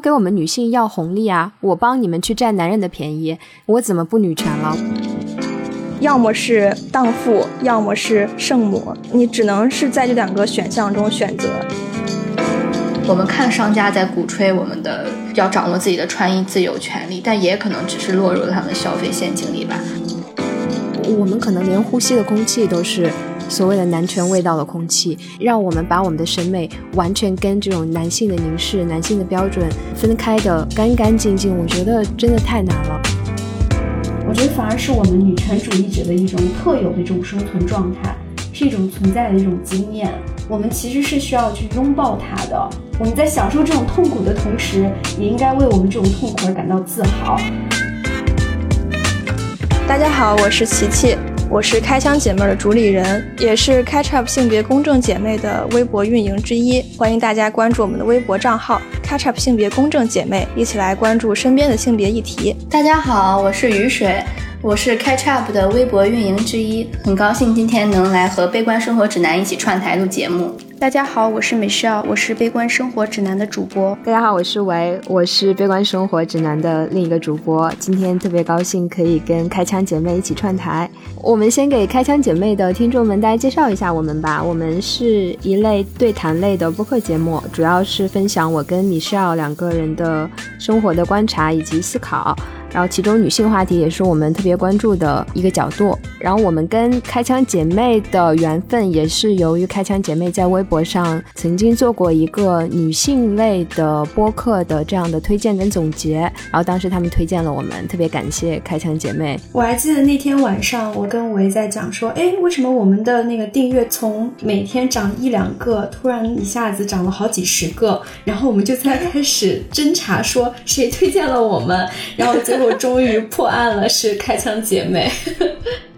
给我们女性要红利啊！我帮你们去占男人的便宜，我怎么不女权了？要么是荡妇，要么是圣母，你只能是在这两个选项中选择。我们看商家在鼓吹我们的要掌握自己的穿衣自由权利，但也可能只是落入了他们消费陷阱里吧。我们可能连呼吸的空气都是。所谓的男权味道的空气，让我们把我们的审美完全跟这种男性的凝视、男性的标准分开的干干净净，我觉得真的太难了。我觉得反而是我们女权主义者的一种特有的这种生存状态，是一种存在的一种经验。我们其实是需要去拥抱它的。我们在享受这种痛苦的同时，也应该为我们这种痛苦而感到自豪。大家好，我是琪琪。我是开箱姐妹的主理人，也是 Catch Up 性别公正姐妹的微博运营之一。欢迎大家关注我们的微博账号 Catch Up 性别公正姐妹，一起来关注身边的性别议题。大家好，我是雨水。我是 Catch Up 的微博运营之一，很高兴今天能来和悲观生活指南一起串台录节目。大家好，我是 Michelle，我是悲观生活指南的主播。大家好，我是维，我是悲观生活指南的另一个主播。今天特别高兴可以跟开枪姐妹一起串台。我们先给开枪姐妹的听众们大家介绍一下我们吧。我们是一类对谈类的播客节目，主要是分享我跟 Michelle 两个人的生活的观察以及思考。然后，其中女性话题也是我们特别关注的一个角度。然后，我们跟开枪姐妹的缘分也是由于开枪姐妹在微博上曾经做过一个女性类的播客的这样的推荐跟总结。然后，当时他们推荐了我们，特别感谢开枪姐妹。我还记得那天晚上，我跟维在讲说，哎，为什么我们的那个订阅从每天涨一两个，突然一下子涨了好几十个？然后我们就在开始侦查，说谁推荐了我们？然后就我终于破案了，是开枪姐妹。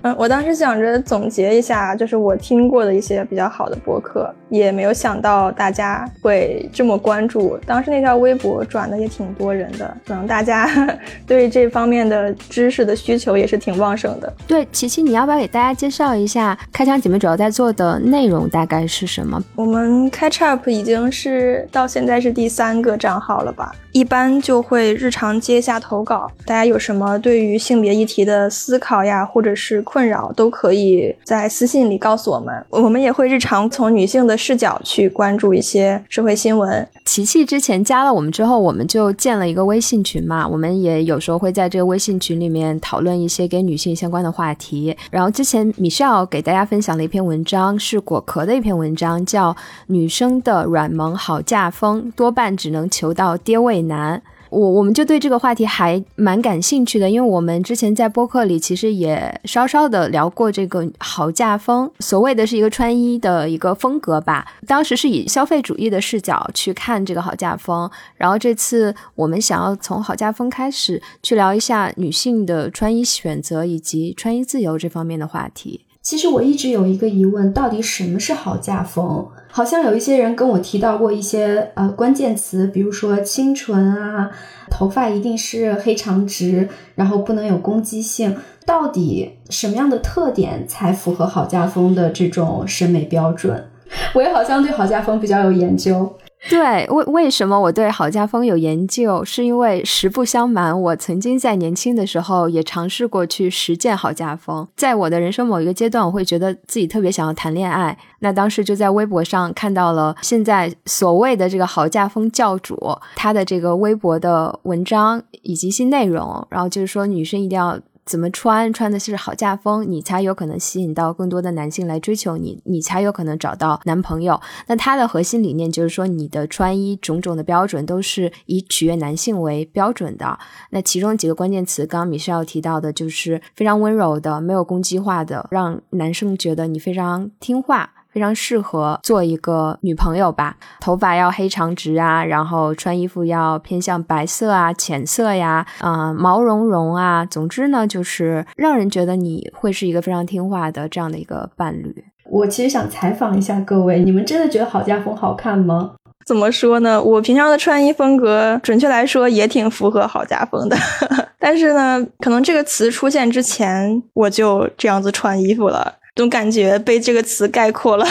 嗯，我当时想着总结一下，就是我听过的一些比较好的博客，也没有想到大家会这么关注。当时那条微博转的也挺多人的，可能大家 对这方面的知识的需求也是挺旺盛的。对，琪琪，你要不要给大家介绍一下开枪姐妹主要在做的内容大概是什么？我们 Catch Up 已经是到现在是第三个账号了吧？一般就会日常接下投稿，大家有什么对于性别议题的思考呀，或者是困扰，都可以在私信里告诉我们。我们也会日常从女性的视角去关注一些社会新闻。琪琪之前加了我们之后，我们就建了一个微信群嘛，我们也有时候会在这个微信群里面讨论一些跟女性相关的话题。然后之前米少给大家分享了一篇文章，是果壳的一篇文章，叫《女生的软萌好嫁风多半只能求到爹味》。男，我我们就对这个话题还蛮感兴趣的，因为我们之前在播客里其实也稍稍的聊过这个好嫁风，所谓的是一个穿衣的一个风格吧。当时是以消费主义的视角去看这个好嫁风，然后这次我们想要从好嫁风开始去聊一下女性的穿衣选择以及穿衣自由这方面的话题。其实我一直有一个疑问，到底什么是好嫁风？好像有一些人跟我提到过一些呃关键词，比如说清纯啊，头发一定是黑长直，然后不能有攻击性。到底什么样的特点才符合好家风的这种审美标准？我也好像对好家风比较有研究。对，为为什么我对好家风有研究？是因为实不相瞒，我曾经在年轻的时候也尝试过去实践好家风。在我的人生某一个阶段，我会觉得自己特别想要谈恋爱。那当时就在微博上看到了现在所谓的这个好家风教主他的这个微博的文章以及一些内容，然后就是说女生一定要。怎么穿，穿的是好嫁风，你才有可能吸引到更多的男性来追求你，你才有可能找到男朋友。那它的核心理念就是说，你的穿衣种种的标准都是以取悦男性为标准的。那其中几个关键词，刚刚米少提到的，就是非常温柔的，没有攻击化的，让男生觉得你非常听话。非常适合做一个女朋友吧，头发要黑长直啊，然后穿衣服要偏向白色啊、浅色呀，啊，毛茸茸啊，总之呢，就是让人觉得你会是一个非常听话的这样的一个伴侣。我其实想采访一下各位，你们真的觉得郝家风好看吗？怎么说呢？我平常的穿衣风格，准确来说也挺符合郝家风的，但是呢，可能这个词出现之前，我就这样子穿衣服了。总感觉被这个词概括了。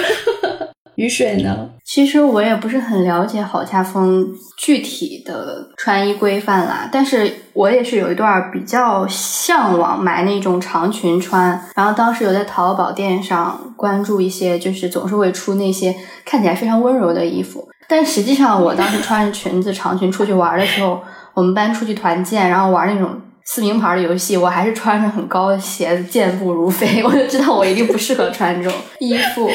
雨水呢？其实我也不是很了解好家风具体的穿衣规范啦，但是我也是有一段比较向往买那种长裙穿，然后当时有在淘宝店上关注一些，就是总是会出那些看起来非常温柔的衣服，但实际上我当时穿着裙子长裙出去玩的时候，我们班出去团建，然后玩那种撕名牌的游戏，我还是穿着很高的鞋子，健步如飞，我就知道我一定不适合穿这种衣服。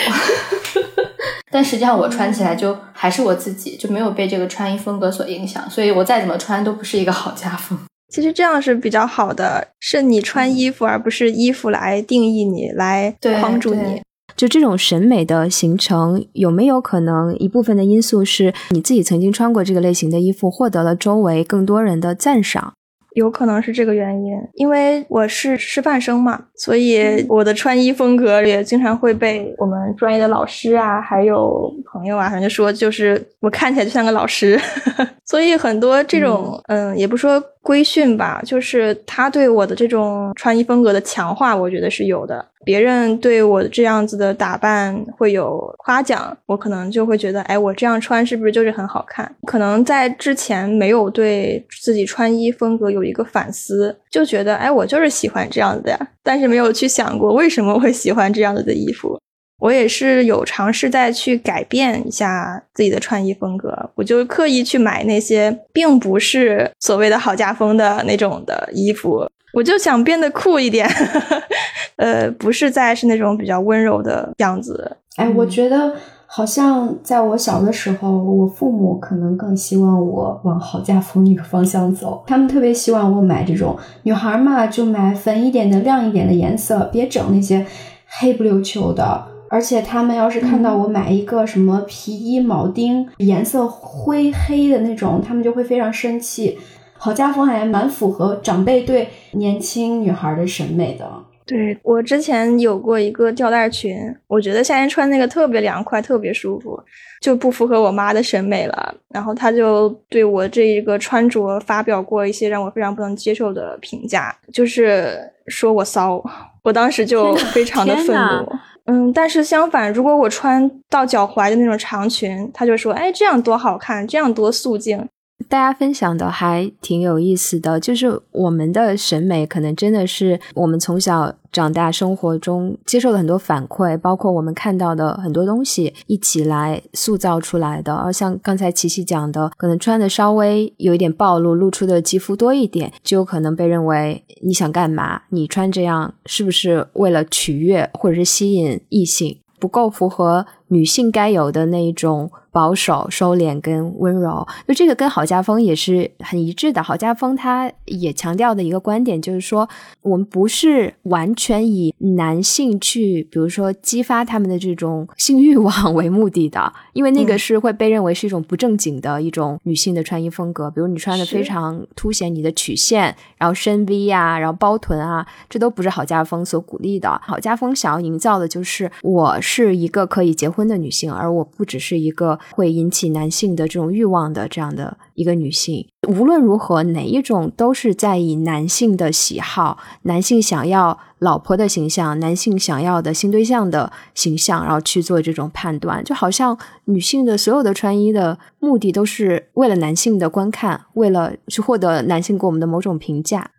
但实际上我穿起来就还是我自己，就没有被这个穿衣风格所影响，所以我再怎么穿都不是一个好家风。其实这样是比较好的，是你穿衣服，而不是衣服来定义你，来框住你。就这种审美的形成，有没有可能一部分的因素是你自己曾经穿过这个类型的衣服，获得了周围更多人的赞赏？有可能是这个原因，因为我是师范生嘛，所以我的穿衣风格也经常会被我们专业的老师啊，还有朋友啊，反正说就是我看起来就像个老师，所以很多这种嗯，也不说。规训吧，就是他对我的这种穿衣风格的强化，我觉得是有的。别人对我这样子的打扮会有夸奖，我可能就会觉得，哎，我这样穿是不是就是很好看？可能在之前没有对自己穿衣风格有一个反思，就觉得，哎，我就是喜欢这样子的呀。但是没有去想过为什么会喜欢这样子的衣服。我也是有尝试再去改变一下自己的穿衣风格，我就刻意去买那些并不是所谓的好家风的那种的衣服，我就想变得酷一点，呃，不是再是那种比较温柔的样子。哎，我觉得好像在我小的时候，我父母可能更希望我往好嫁风那个方向走，他们特别希望我买这种女孩嘛，就买粉一点的、亮一点的颜色，别整那些黑不溜秋的。而且他们要是看到我买一个什么皮衣铆钉，颜色灰黑的那种，他们就会非常生气。好家风还蛮符合长辈对年轻女孩的审美的。对我之前有过一个吊带裙，我觉得夏天穿那个特别凉快，特别舒服，就不符合我妈的审美了。然后她就对我这一个穿着发表过一些让我非常不能接受的评价，就是说我骚。我当时就非常的愤怒。嗯，但是相反，如果我穿到脚踝的那种长裙，他就说：“哎，这样多好看，这样多素净。”大家分享的还挺有意思的，就是我们的审美可能真的是我们从小长大生活中接受了很多反馈，包括我们看到的很多东西一起来塑造出来的。而像刚才琪琪讲的，可能穿的稍微有一点暴露，露出的肌肤多一点，就有可能被认为你想干嘛？你穿这样是不是为了取悦或者是吸引异性？不够符合女性该有的那一种。保守、收敛跟温柔，就这个跟郝家风也是很一致的。郝家风他也强调的一个观点就是说，我们不是完全以男性去，比如说激发他们的这种性欲望为目的的，因为那个是会被认为是一种不正经的一种女性的穿衣风格。比如你穿的非常凸显你的曲线，然后深 V 啊，然后包臀啊，这都不是郝家风所鼓励的。郝家风想要营造的就是我是一个可以结婚的女性，而我不只是一个。会引起男性的这种欲望的这样的一个女性，无论如何哪一种都是在以男性的喜好、男性想要老婆的形象、男性想要的新对象的形象，然后去做这种判断，就好像女性的所有的穿衣的目的都是为了男性的观看，为了去获得男性给我们的某种评价。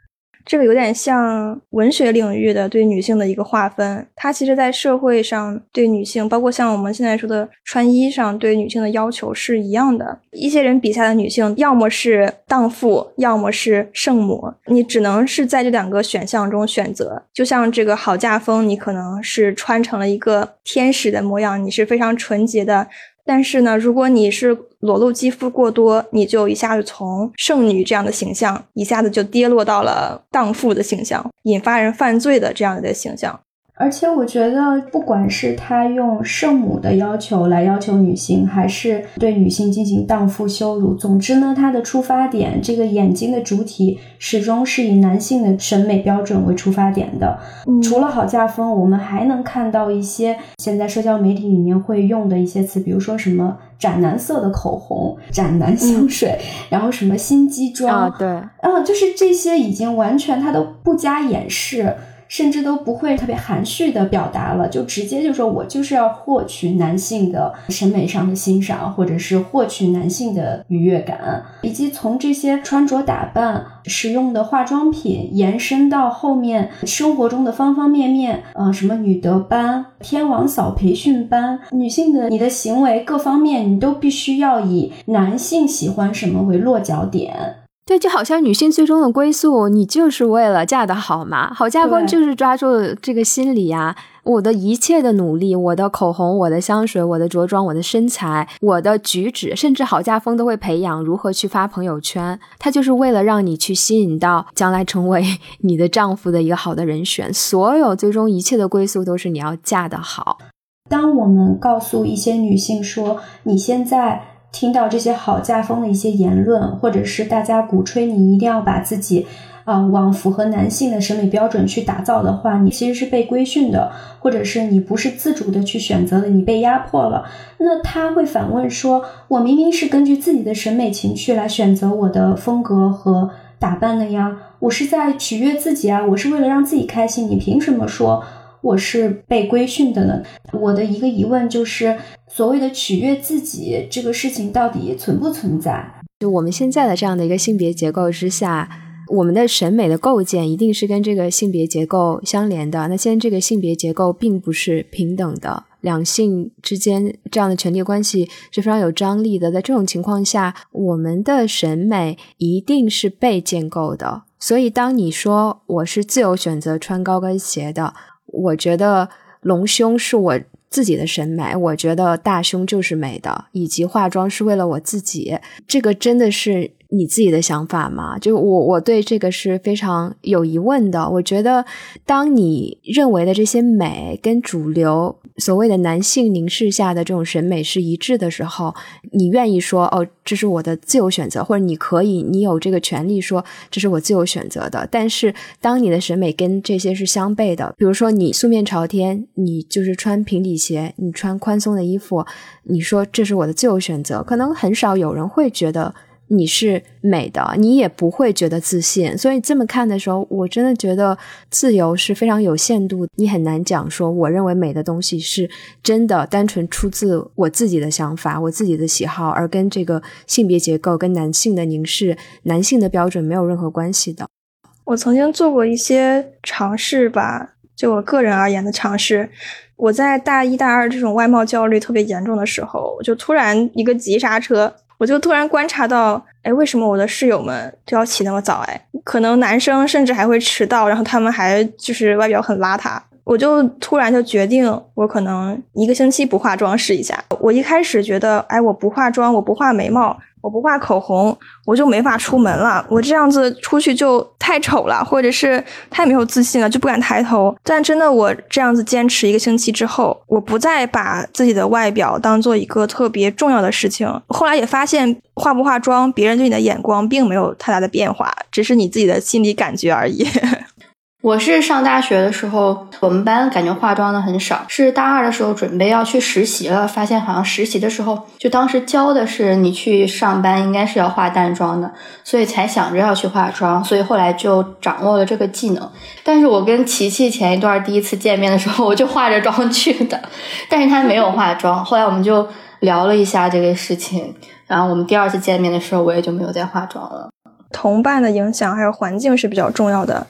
这个有点像文学领域的对女性的一个划分，它其实，在社会上对女性，包括像我们现在说的穿衣上对女性的要求是一样的。一些人笔下的女性，要么是荡妇，要么是圣母，你只能是在这两个选项中选择。就像这个好嫁风，你可能是穿成了一个天使的模样，你是非常纯洁的。但是呢，如果你是裸露肌肤过多，你就一下子从剩女这样的形象，一下子就跌落到了荡妇的形象，引发人犯罪的这样的形象。而且我觉得，不管是他用圣母的要求来要求女性，还是对女性进行荡妇羞辱，总之呢，他的出发点，这个眼睛的主体始终是以男性的审美标准为出发点的。除了好嫁风，我们还能看到一些现在社交媒体里面会用的一些词，比如说什么斩男色的口红、斩男香水，然后什么心机妆啊，对，嗯，就是这些已经完全他都不加掩饰。甚至都不会特别含蓄的表达了，就直接就说我就是要获取男性的审美上的欣赏，或者是获取男性的愉悦感，以及从这些穿着打扮、使用的化妆品延伸到后面生活中的方方面面，呃，什么女德班、天王嫂培训班，女性的你的行为各方面，你都必须要以男性喜欢什么为落脚点。对，就好像女性最终的归宿，你就是为了嫁得好嘛？好嫁风就是抓住这个心理呀。我的一切的努力，我的口红、我的香水、我的着装、我的身材、我的举止，甚至好嫁风都会培养如何去发朋友圈。它就是为了让你去吸引到将来成为 你的丈夫的一个好的人选。所有最终一切的归宿都是你要嫁得好。当我们告诉一些女性说，你现在。听到这些好家风的一些言论，或者是大家鼓吹你一定要把自己，啊，往符合男性的审美标准去打造的话，你其实是被规训的，或者是你不是自主的去选择的，你被压迫了。那他会反问说：“我明明是根据自己的审美情趣来选择我的风格和打扮的呀，我是在取悦自己啊，我是为了让自己开心，你凭什么说？”我是被规训的呢。我的一个疑问就是，所谓的取悦自己这个事情到底存不存在？就我们现在的这样的一个性别结构之下，我们的审美的构建一定是跟这个性别结构相连的。那现在这个性别结构并不是平等的，两性之间这样的权利关系是非常有张力的。在这种情况下，我们的审美一定是被建构的。所以，当你说我是自由选择穿高跟鞋的。我觉得隆胸是我自己的审美，我觉得大胸就是美的，以及化妆是为了我自己，这个真的是。你自己的想法吗？就我，我对这个是非常有疑问的。我觉得，当你认为的这些美跟主流所谓的男性凝视下的这种审美是一致的时候，你愿意说哦，这是我的自由选择，或者你可以，你有这个权利说这是我自由选择的。但是，当你的审美跟这些是相悖的，比如说你素面朝天，你就是穿平底鞋，你穿宽松的衣服，你说这是我的自由选择，可能很少有人会觉得。你是美的，你也不会觉得自信。所以这么看的时候，我真的觉得自由是非常有限度。你很难讲说，我认为美的东西是真的单纯出自我自己的想法、我自己的喜好，而跟这个性别结构、跟男性的凝视、男性的标准没有任何关系的。我曾经做过一些尝试吧，就我个人而言的尝试。我在大一、大二这种外貌焦虑特别严重的时候，就突然一个急刹车。我就突然观察到，哎，为什么我的室友们都要起那么早？哎，可能男生甚至还会迟到，然后他们还就是外表很邋遢。我就突然就决定，我可能一个星期不化妆试一下。我一开始觉得，哎，我不化妆，我不画眉毛。我不画口红，我就没法出门了。我这样子出去就太丑了，或者是太没有自信了，就不敢抬头。但真的，我这样子坚持一个星期之后，我不再把自己的外表当做一个特别重要的事情。后来也发现，化不化妆，别人对你的眼光并没有太大的变化，只是你自己的心理感觉而已。我是上大学的时候，我们班感觉化妆的很少。是大二的时候准备要去实习了，发现好像实习的时候，就当时教的是你去上班应该是要化淡妆的，所以才想着要去化妆。所以后来就掌握了这个技能。但是我跟琪琪前一段第一次见面的时候，我就化着妆去的，但是他没有化妆。后来我们就聊了一下这个事情，然后我们第二次见面的时候，我也就没有再化妆了。同伴的影响还有环境是比较重要的。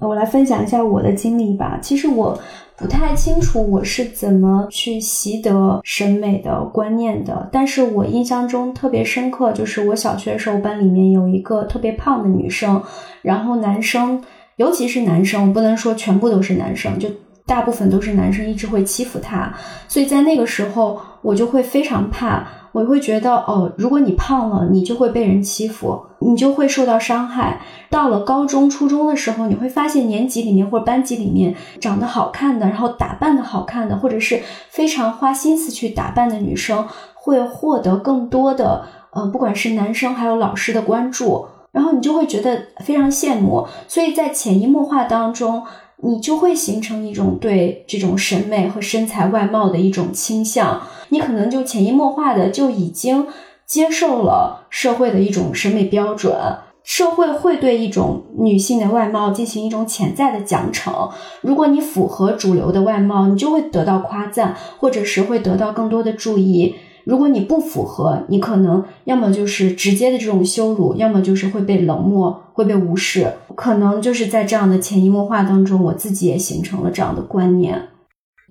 我来分享一下我的经历吧。其实我不太清楚我是怎么去习得审美的观念的，但是我印象中特别深刻，就是我小学的时候班里面有一个特别胖的女生，然后男生，尤其是男生，我不能说全部都是男生，就大部分都是男生，一直会欺负她。所以在那个时候，我就会非常怕。我会觉得哦，如果你胖了，你就会被人欺负，你就会受到伤害。到了高中、初中的时候，你会发现年级里面或者班级里面长得好看的，然后打扮的好看的，或者是非常花心思去打扮的女生，会获得更多的，呃，不管是男生还有老师的关注，然后你就会觉得非常羡慕。所以在潜移默化当中。你就会形成一种对这种审美和身材外貌的一种倾向，你可能就潜移默化的就已经接受了社会的一种审美标准。社会会对一种女性的外貌进行一种潜在的奖惩。如果你符合主流的外貌，你就会得到夸赞，或者是会得到更多的注意。如果你不符合，你可能要么就是直接的这种羞辱，要么就是会被冷漠、会被无视。可能就是在这样的潜移默化当中，我自己也形成了这样的观念。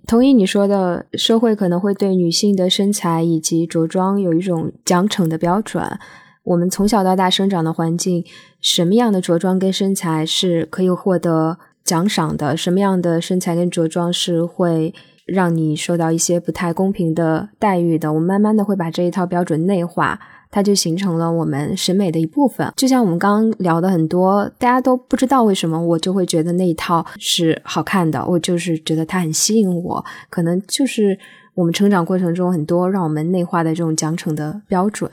同意你说的，社会可能会对女性的身材以及着装有一种奖惩的标准。我们从小到大生长的环境，什么样的着装跟身材是可以获得奖赏的？什么样的身材跟着装是会？让你受到一些不太公平的待遇的，我们慢慢的会把这一套标准内化，它就形成了我们审美的一部分。就像我们刚刚聊的很多，大家都不知道为什么，我就会觉得那一套是好看的，我就是觉得它很吸引我，可能就是我们成长过程中很多让我们内化的这种奖惩的标准。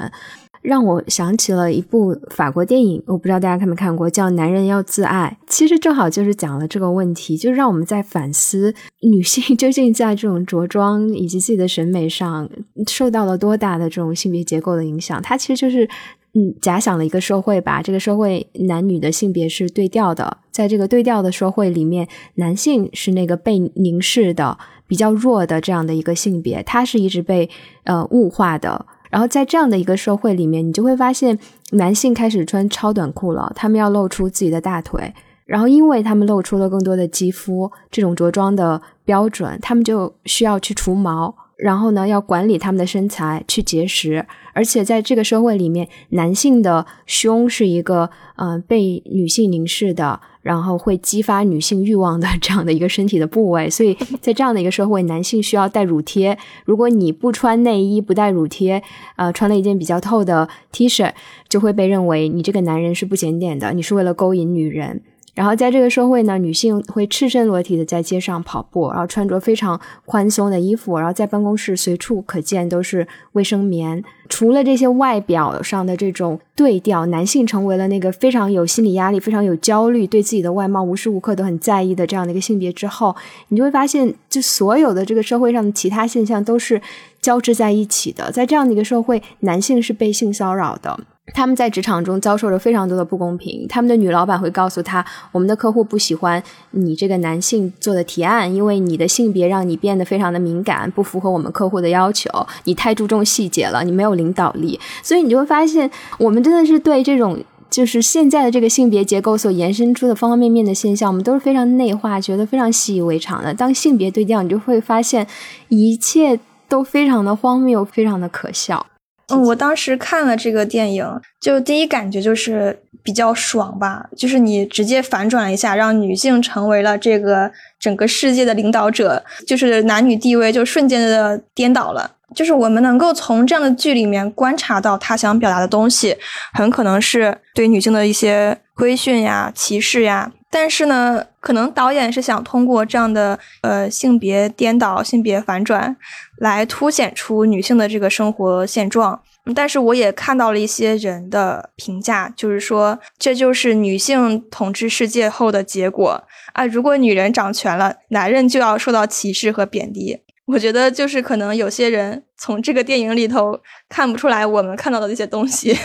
让我想起了一部法国电影，我不知道大家看没看过，叫《男人要自爱》。其实正好就是讲了这个问题，就是让我们在反思女性 究竟在这种着装以及自己的审美上受到了多大的这种性别结构的影响。它其实就是嗯，假想了一个社会吧，这个社会男女的性别是对调的，在这个对调的社会里面，男性是那个被凝视的、比较弱的这样的一个性别，他是一直被呃物化的。然后在这样的一个社会里面，你就会发现男性开始穿超短裤了，他们要露出自己的大腿，然后因为他们露出了更多的肌肤，这种着装的标准，他们就需要去除毛，然后呢要管理他们的身材，去节食，而且在这个社会里面，男性的胸是一个嗯被女性凝视的。然后会激发女性欲望的这样的一个身体的部位，所以在这样的一个社会，男性需要带乳贴。如果你不穿内衣，不带乳贴，呃，穿了一件比较透的 T 恤，就会被认为你这个男人是不检点的，你是为了勾引女人。然后在这个社会呢，女性会赤身裸体的在街上跑步，然后穿着非常宽松的衣服，然后在办公室随处可见都是卫生棉。除了这些外表上的这种对调，男性成为了那个非常有心理压力、非常有焦虑、对自己的外貌无时无刻都很在意的这样的一个性别之后，你就会发现，就所有的这个社会上的其他现象都是交织在一起的。在这样的一个社会，男性是被性骚扰的。他们在职场中遭受着非常多的不公平。他们的女老板会告诉他：“我们的客户不喜欢你这个男性做的提案，因为你的性别让你变得非常的敏感，不符合我们客户的要求。你太注重细节了，你没有领导力。所以你就会发现，我们真的是对这种就是现在的这个性别结构所延伸出的方方面面的现象，我们都是非常内化，觉得非常习以为常的。当性别对调，你就会发现一切都非常的荒谬，非常的可笑。”嗯，我当时看了这个电影，就第一感觉就是比较爽吧，就是你直接反转一下，让女性成为了这个整个世界的领导者，就是男女地位就瞬间的颠倒了。就是我们能够从这样的剧里面观察到他想表达的东西，很可能是对女性的一些规训呀、歧视呀。但是呢，可能导演是想通过这样的呃性别颠倒、性别反转，来凸显出女性的这个生活现状。但是我也看到了一些人的评价，就是说这就是女性统治世界后的结果啊！如果女人掌权了，男人就要受到歧视和贬低。我觉得就是可能有些人从这个电影里头看不出来我们看到的那些东西。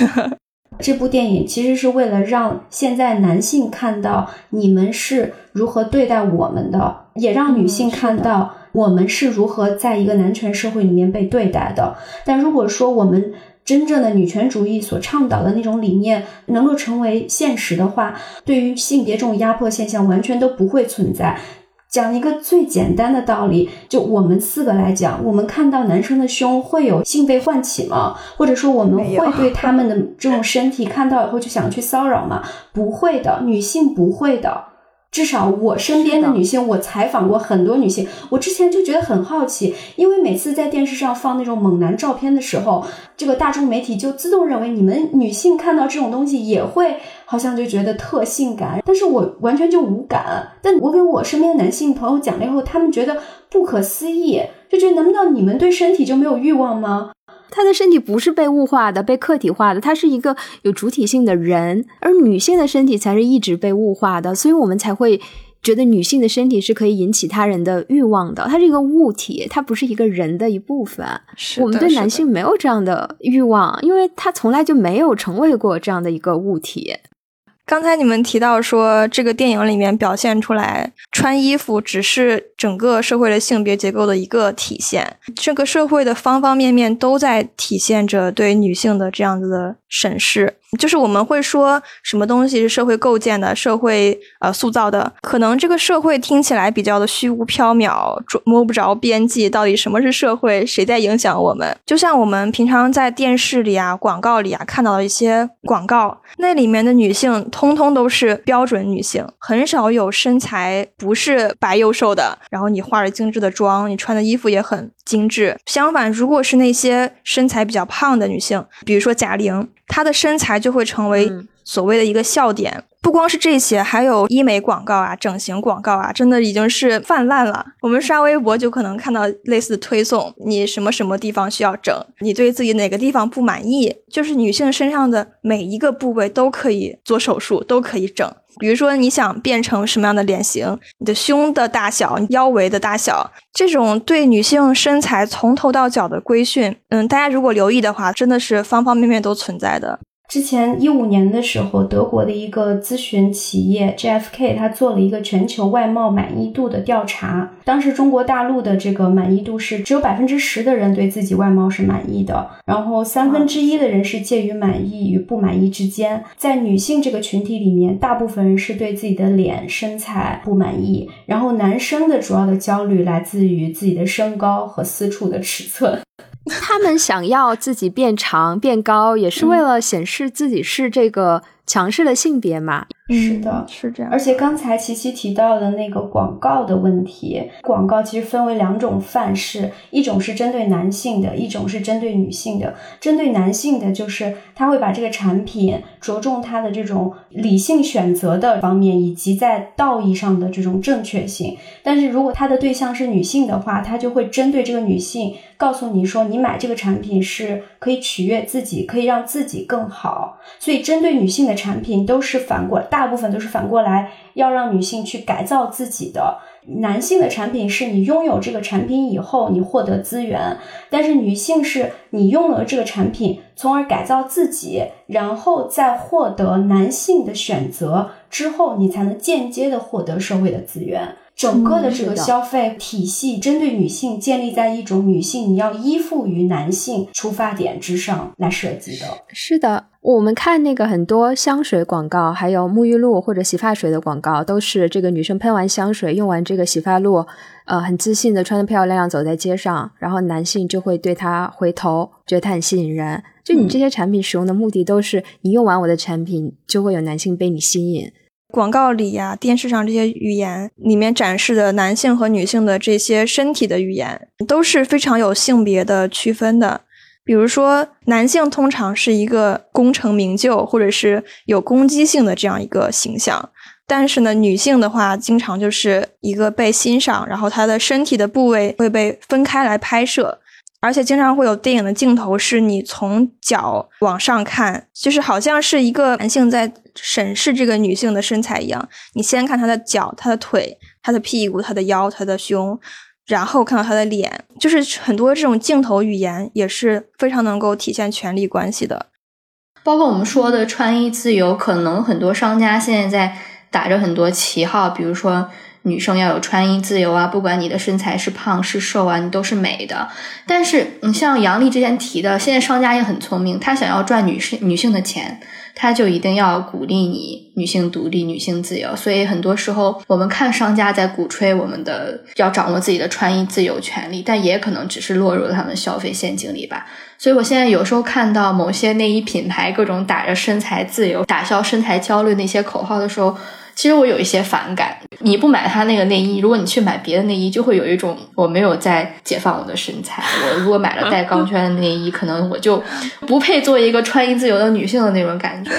这部电影其实是为了让现在男性看到你们是如何对待我们的，也让女性看到我们是如何在一个男权社会里面被对待的。但如果说我们真正的女权主义所倡导的那种理念能够成为现实的话，对于性别这种压迫现象完全都不会存在。讲一个最简单的道理，就我们四个来讲，我们看到男生的胸会有性被唤起吗？或者说我们会对他们的这种身体看到以后就想去骚扰吗？不会的，女性不会的。至少我身边的女性，我采访过很多女性，我之前就觉得很好奇，因为每次在电视上放那种猛男照片的时候，这个大众媒体就自动认为你们女性看到这种东西也会好像就觉得特性感，但是我完全就无感。但我给我身边的男性朋友讲了以后，他们觉得不可思议，就觉得难道你们对身体就没有欲望吗？他的身体不是被物化的、被客体化的，他是一个有主体性的人，而女性的身体才是一直被物化的，所以我们才会觉得女性的身体是可以引起他人的欲望的。它是一个物体，它不是一个人的一部分。我们对男性没有这样的欲望，因为他从来就没有成为过这样的一个物体。刚才你们提到说，这个电影里面表现出来穿衣服只是整个社会的性别结构的一个体现，这个社会的方方面面都在体现着对女性的这样子的审视。就是我们会说什么东西是社会构建的、社会呃塑造的，可能这个社会听起来比较的虚无缥缈，摸不着边际。到底什么是社会？谁在影响我们？就像我们平常在电视里啊、广告里啊看到的一些广告，那里面的女性通通都是标准女性，很少有身材不是白又瘦的。然后你化着精致的妆，你穿的衣服也很精致。相反，如果是那些身材比较胖的女性，比如说贾玲。他的身材就会成为所谓的一个笑点。不光是这些，还有医美广告啊、整形广告啊，真的已经是泛滥了。我们刷微博就可能看到类似推送，你什么什么地方需要整，你对自己哪个地方不满意，就是女性身上的每一个部位都可以做手术，都可以整。比如说你想变成什么样的脸型，你的胸的大小、腰围的大小，这种对女性身材从头到脚的规训，嗯，大家如果留意的话，真的是方方面面都存在的。之前一五年的时候，德国的一个咨询企业 GFK，他做了一个全球外貌满意度的调查。当时中国大陆的这个满意度是只有百分之十的人对自己外貌是满意的，然后三分之一的人是介于满意与不满意之间。在女性这个群体里面，大部分人是对自己的脸身材不满意，然后男生的主要的焦虑来自于自己的身高和私处的尺寸。他们想要自己变长变高，也是为了显示自己是这个。强势的性别嘛，是的，是这样。而且刚才琪琪提到的那个广告的问题，广告其实分为两种范式，一种是针对男性的，一种是针对女性的。针对男性的，就是他会把这个产品着重它的这种理性选择的方面，以及在道义上的这种正确性。但是如果他的对象是女性的话，他就会针对这个女性，告诉你说，你买这个产品是可以取悦自己，可以让自己更好。所以针对女性的。产品都是反过，大部分都是反过来要让女性去改造自己的。男性的产品是你拥有这个产品以后，你获得资源；但是女性是你拥有了这个产品，从而改造自己，然后再获得男性的选择之后，你才能间接的获得社会的资源。整个的这个消费体系针对女性建立在一种女性你要依附于男性出发点之上来设计的。是的，我们看那个很多香水广告，还有沐浴露或者洗发水的广告，都是这个女生喷完香水、用完这个洗发露，呃，很自信的穿的漂亮亮走在街上，然后男性就会对她回头，觉得她很吸引人。就你这些产品使用的目的都是，你用完我的产品，就会有男性被你吸引。广告里呀，电视上这些语言里面展示的男性和女性的这些身体的语言，都是非常有性别的区分的。比如说，男性通常是一个功成名就或者是有攻击性的这样一个形象，但是呢，女性的话，经常就是一个被欣赏，然后她的身体的部位会被分开来拍摄。而且经常会有电影的镜头，是你从脚往上看，就是好像是一个男性在审视这个女性的身材一样。你先看她的脚、她的腿、她的屁股、她的腰、她的胸，然后看到她的脸，就是很多这种镜头语言也是非常能够体现权力关系的。包括我们说的穿衣自由，可能很多商家现在在打着很多旗号，比如说。女生要有穿衣自由啊，不管你的身材是胖是瘦啊，你都是美的。但是你像杨丽之前提的，现在商家也很聪明，他想要赚女生女性的钱，他就一定要鼓励你女性独立、女性自由。所以很多时候，我们看商家在鼓吹我们的要掌握自己的穿衣自由权利，但也可能只是落入了他们消费陷阱里吧。所以我现在有时候看到某些内衣品牌各种打着身材自由、打消身材焦虑那些口号的时候。其实我有一些反感，你不买他那个内衣，如果你去买别的内衣，就会有一种我没有在解放我的身材。我如果买了带钢圈的内衣，可能我就不配做一个穿衣自由的女性的那种感觉。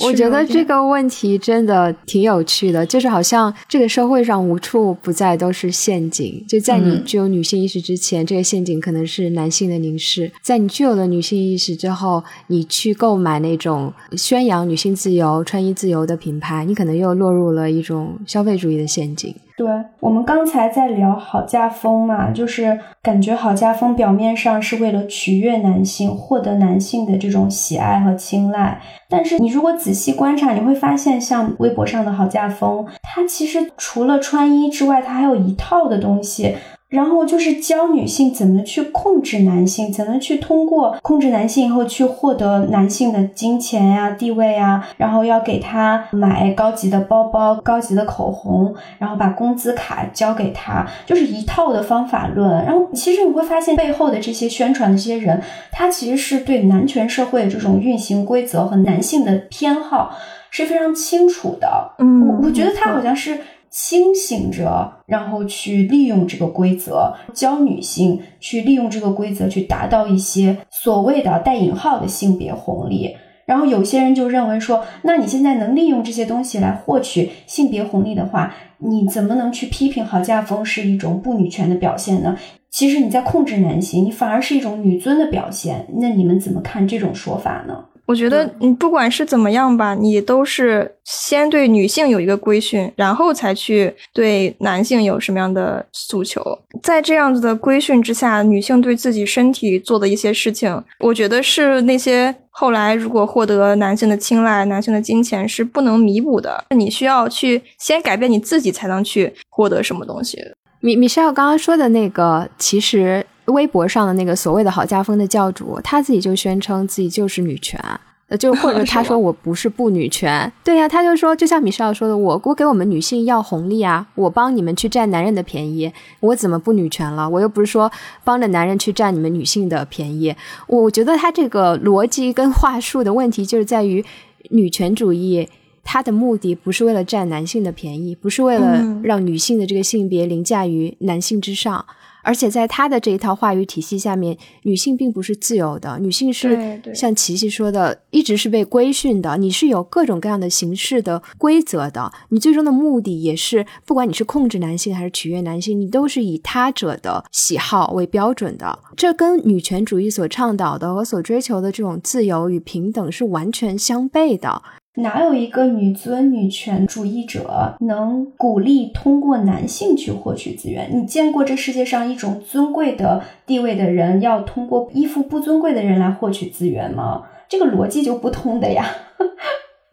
我觉得这个问题真的挺有趣的，就是好像这个社会上无处不在都是陷阱。就在你具有女性意识之前，这个陷阱可能是男性的凝视；在你具有了女性意识之后，你去购买那种宣扬女性自由、穿衣自由的品牌，你可能又落入了一种消费主义的陷阱。对我们刚才在聊好家风嘛，就是感觉好家风表面上是为了取悦男性，获得男性的这种喜爱和青睐。但是你如果仔细观察，你会发现，像微博上的好家风，它其实除了穿衣之外，它还有一套的东西。然后就是教女性怎么去控制男性，怎么去通过控制男性以后去获得男性的金钱呀、地位啊，然后要给他买高级的包包、高级的口红，然后把工资卡交给他，就是一套的方法论。然后其实你会发现背后的这些宣传的这些人，他其实是对男权社会的这种运行规则和男性的偏好是非常清楚的。嗯，我我觉得他好像是。清醒着，然后去利用这个规则，教女性去利用这个规则，去达到一些所谓的带引号的性别红利。然后有些人就认为说，那你现在能利用这些东西来获取性别红利的话，你怎么能去批评郝家风是一种不女权的表现呢？其实你在控制男性，你反而是一种女尊的表现。那你们怎么看这种说法呢？我觉得你不管是怎么样吧，你都是先对女性有一个规训，然后才去对男性有什么样的诉求。在这样子的规训之下，女性对自己身体做的一些事情，我觉得是那些后来如果获得男性的青睐、男性的金钱是不能弥补的。你需要去先改变你自己，才能去获得什么东西。米米歇尔刚刚说的那个，其实。微博上的那个所谓的好家风的教主，他自己就宣称自己就是女权，呃，就或者他说我不是不女权，对呀，他就说，就像米少说的，我我给我们女性要红利啊，我帮你们去占男人的便宜，我怎么不女权了？我又不是说帮着男人去占你们女性的便宜，我觉得他这个逻辑跟话术的问题就是在于女权主义，它的目的不是为了占男性的便宜，不是为了让女性的这个性别凌驾于男性之上。而且在他的这一套话语体系下面，女性并不是自由的，女性是像琪琪说的，一直是被规训的。你是有各种各样的形式的规则的，你最终的目的也是，不管你是控制男性还是取悦男性，你都是以他者的喜好为标准的。这跟女权主义所倡导的和所追求的这种自由与平等是完全相悖的。哪有一个女尊女权主义者能鼓励通过男性去获取资源？你见过这世界上一种尊贵的地位的人要通过依附不尊贵的人来获取资源吗？这个逻辑就不通的呀。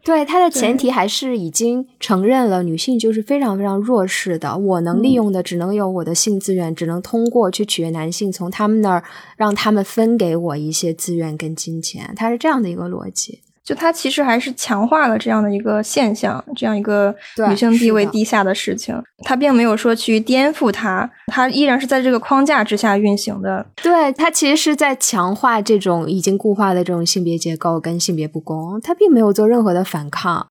对，它的前提还是已经承认了女性就是非常非常弱势的，我能利用的只能有我的性资源，只能通过去取悦男性，从他们那儿让他们分给我一些资源跟金钱，它是这样的一个逻辑。就它其实还是强化了这样的一个现象，这样一个女性地位低下的事情。它并没有说去颠覆它，它依然是在这个框架之下运行的。对，它其实是在强化这种已经固化的这种性别结构跟性别不公，它并没有做任何的反抗。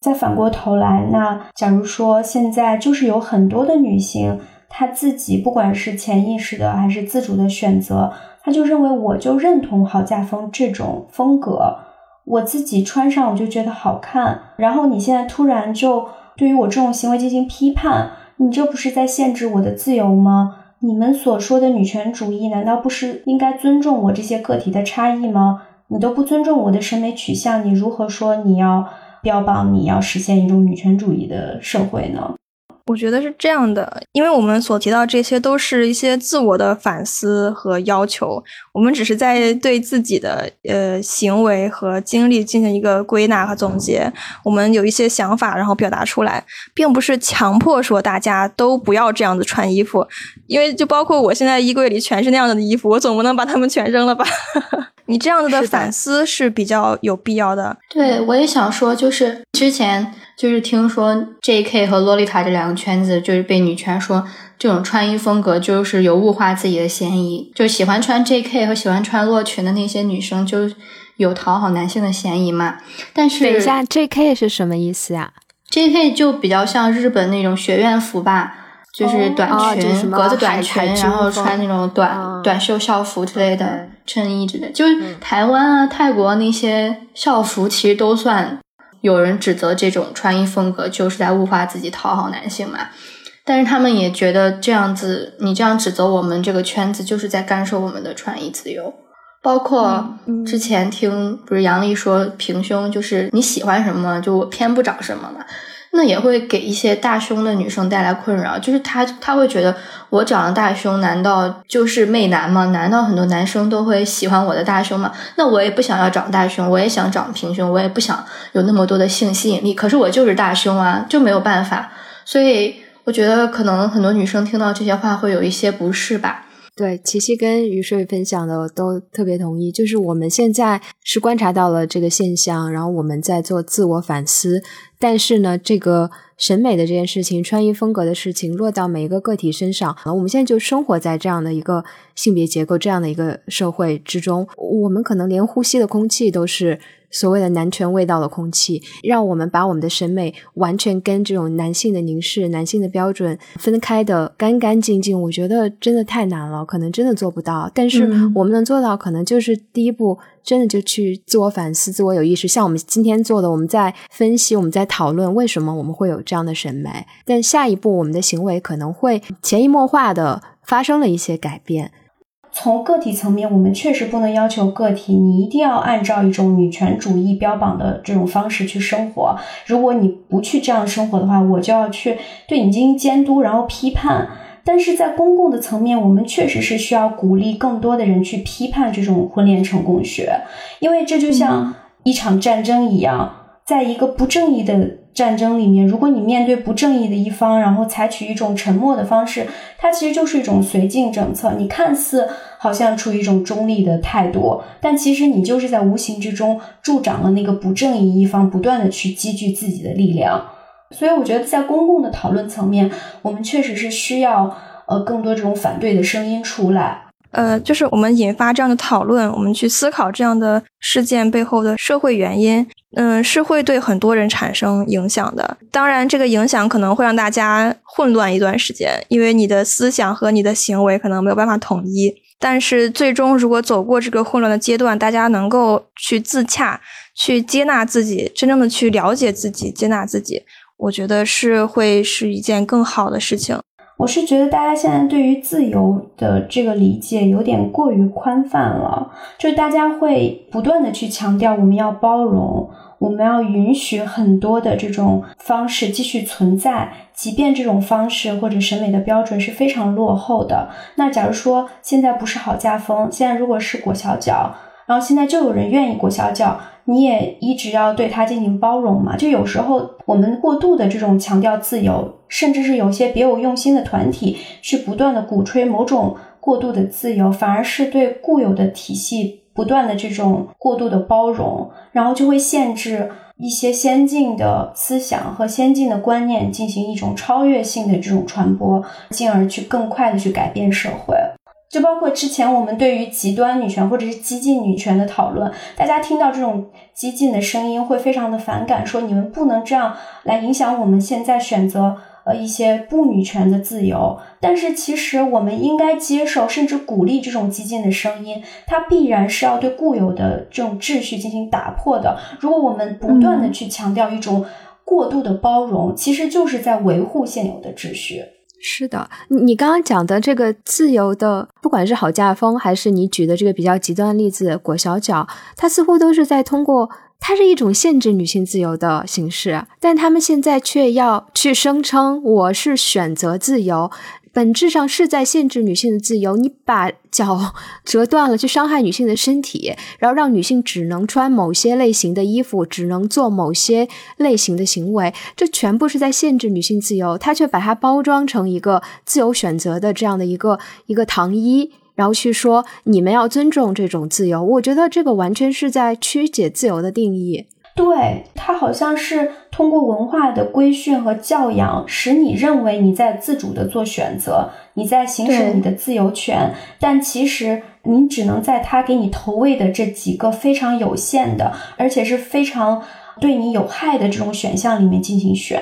再反过头来，那假如说现在就是有很多的女性，她自己不管是潜意识的还是自主的选择，她就认为我就认同郝家风这种风格。我自己穿上我就觉得好看，然后你现在突然就对于我这种行为进行批判，你这不是在限制我的自由吗？你们所说的女权主义难道不是应该尊重我这些个体的差异吗？你都不尊重我的审美取向，你如何说你要标榜你要实现一种女权主义的社会呢？我觉得是这样的，因为我们所提到这些都是一些自我的反思和要求，我们只是在对自己的呃行为和经历进行一个归纳和总结。我们有一些想法，然后表达出来，并不是强迫说大家都不要这样子穿衣服，因为就包括我现在衣柜里全是那样的衣服，我总不能把它们全扔了吧。你这样子的反思是比较有必要的。对，我也想说，就是之前就是听说 J.K. 和洛丽塔这两个圈子，就是被女权说这种穿衣风格就是有物化自己的嫌疑，就喜欢穿 J.K. 和喜欢穿洛裙的那些女生就有讨好男性的嫌疑嘛。但是等一下，J.K. 是什么意思呀？J.K. 就比较像日本那种学院服吧。就是短裙、格子短裙，然后穿那种短短袖校服之类的衬衣之类。就是台湾啊、泰国那些校服，其实都算有人指责这种穿衣风格就是在物化自己、讨好男性嘛。但是他们也觉得这样子，你这样指责我们这个圈子，就是在干涉我们的穿衣自由。包括之前听不是杨笠说平胸，就是你喜欢什么就我偏不找什么嘛。那也会给一些大胸的女生带来困扰，就是她她会觉得我长了大胸，难道就是媚男吗？难道很多男生都会喜欢我的大胸吗？那我也不想要长大胸，我也想长平胸，我也不想有那么多的性吸引力。可是我就是大胸啊，就没有办法。所以我觉得可能很多女生听到这些话会有一些不适吧。对，琪琪跟于水分享的都特别同意，就是我们现在是观察到了这个现象，然后我们在做自我反思，但是呢，这个审美的这件事情、穿衣风格的事情落到每一个个体身上，我们现在就生活在这样的一个性别结构、这样的一个社会之中，我们可能连呼吸的空气都是。所谓的男权味道的空气，让我们把我们的审美完全跟这种男性的凝视、男性的标准分开的干干净净，我觉得真的太难了，可能真的做不到。但是我们能做到，可能就是第一步，真的就去自我反思、自我有意识。像我们今天做的，我们在分析、我们在讨论为什么我们会有这样的审美。但下一步，我们的行为可能会潜移默化的发生了一些改变。从个体层面，我们确实不能要求个体你一定要按照一种女权主义标榜的这种方式去生活。如果你不去这样生活的话，我就要去对你进行监督，然后批判。但是在公共的层面，我们确实是需要鼓励更多的人去批判这种婚恋成功学，因为这就像一场战争一样，在一个不正义的。战争里面，如果你面对不正义的一方，然后采取一种沉默的方式，它其实就是一种绥靖政策。你看似好像处于一种中立的态度，但其实你就是在无形之中助长了那个不正义一方不断的去积聚自己的力量。所以，我觉得在公共的讨论层面，我们确实是需要呃更多这种反对的声音出来。呃，就是我们引发这样的讨论，我们去思考这样的事件背后的社会原因，嗯，是会对很多人产生影响的。当然，这个影响可能会让大家混乱一段时间，因为你的思想和你的行为可能没有办法统一。但是，最终如果走过这个混乱的阶段，大家能够去自洽，去接纳自己，真正的去了解自己，接纳自己，我觉得是会是一件更好的事情。我是觉得大家现在对于自由的这个理解有点过于宽泛了，就是大家会不断的去强调我们要包容，我们要允许很多的这种方式继续存在，即便这种方式或者审美的标准是非常落后的。那假如说现在不是好家风，现在如果是裹小脚，然后现在就有人愿意裹小脚。你也一直要对他进行包容嘛？就有时候我们过度的这种强调自由，甚至是有些别有用心的团体去不断的鼓吹某种过度的自由，反而是对固有的体系不断的这种过度的包容，然后就会限制一些先进的思想和先进的观念进行一种超越性的这种传播，进而去更快的去改变社会。就包括之前我们对于极端女权或者是激进女权的讨论，大家听到这种激进的声音会非常的反感，说你们不能这样来影响我们现在选择呃一些不女权的自由。但是其实我们应该接受甚至鼓励这种激进的声音，它必然是要对固有的这种秩序进行打破的。如果我们不断的去强调一种过度的包容，其实就是在维护现有的秩序。是的，你刚刚讲的这个自由的，不管是好嫁风，还是你举的这个比较极端的例子裹小脚，它似乎都是在通过，它是一种限制女性自由的形式，但他们现在却要去声称我是选择自由。本质上是在限制女性的自由。你把脚 折断了，去伤害女性的身体，然后让女性只能穿某些类型的衣服，只能做某些类型的行为，这全部是在限制女性自由。他却把它包装成一个自由选择的这样的一个一个糖衣，然后去说你们要尊重这种自由。我觉得这个完全是在曲解自由的定义。对他好像是通过文化的规训和教养，使你认为你在自主的做选择，你在行使你的自由权，但其实你只能在他给你投喂的这几个非常有限的，而且是非常对你有害的这种选项里面进行选。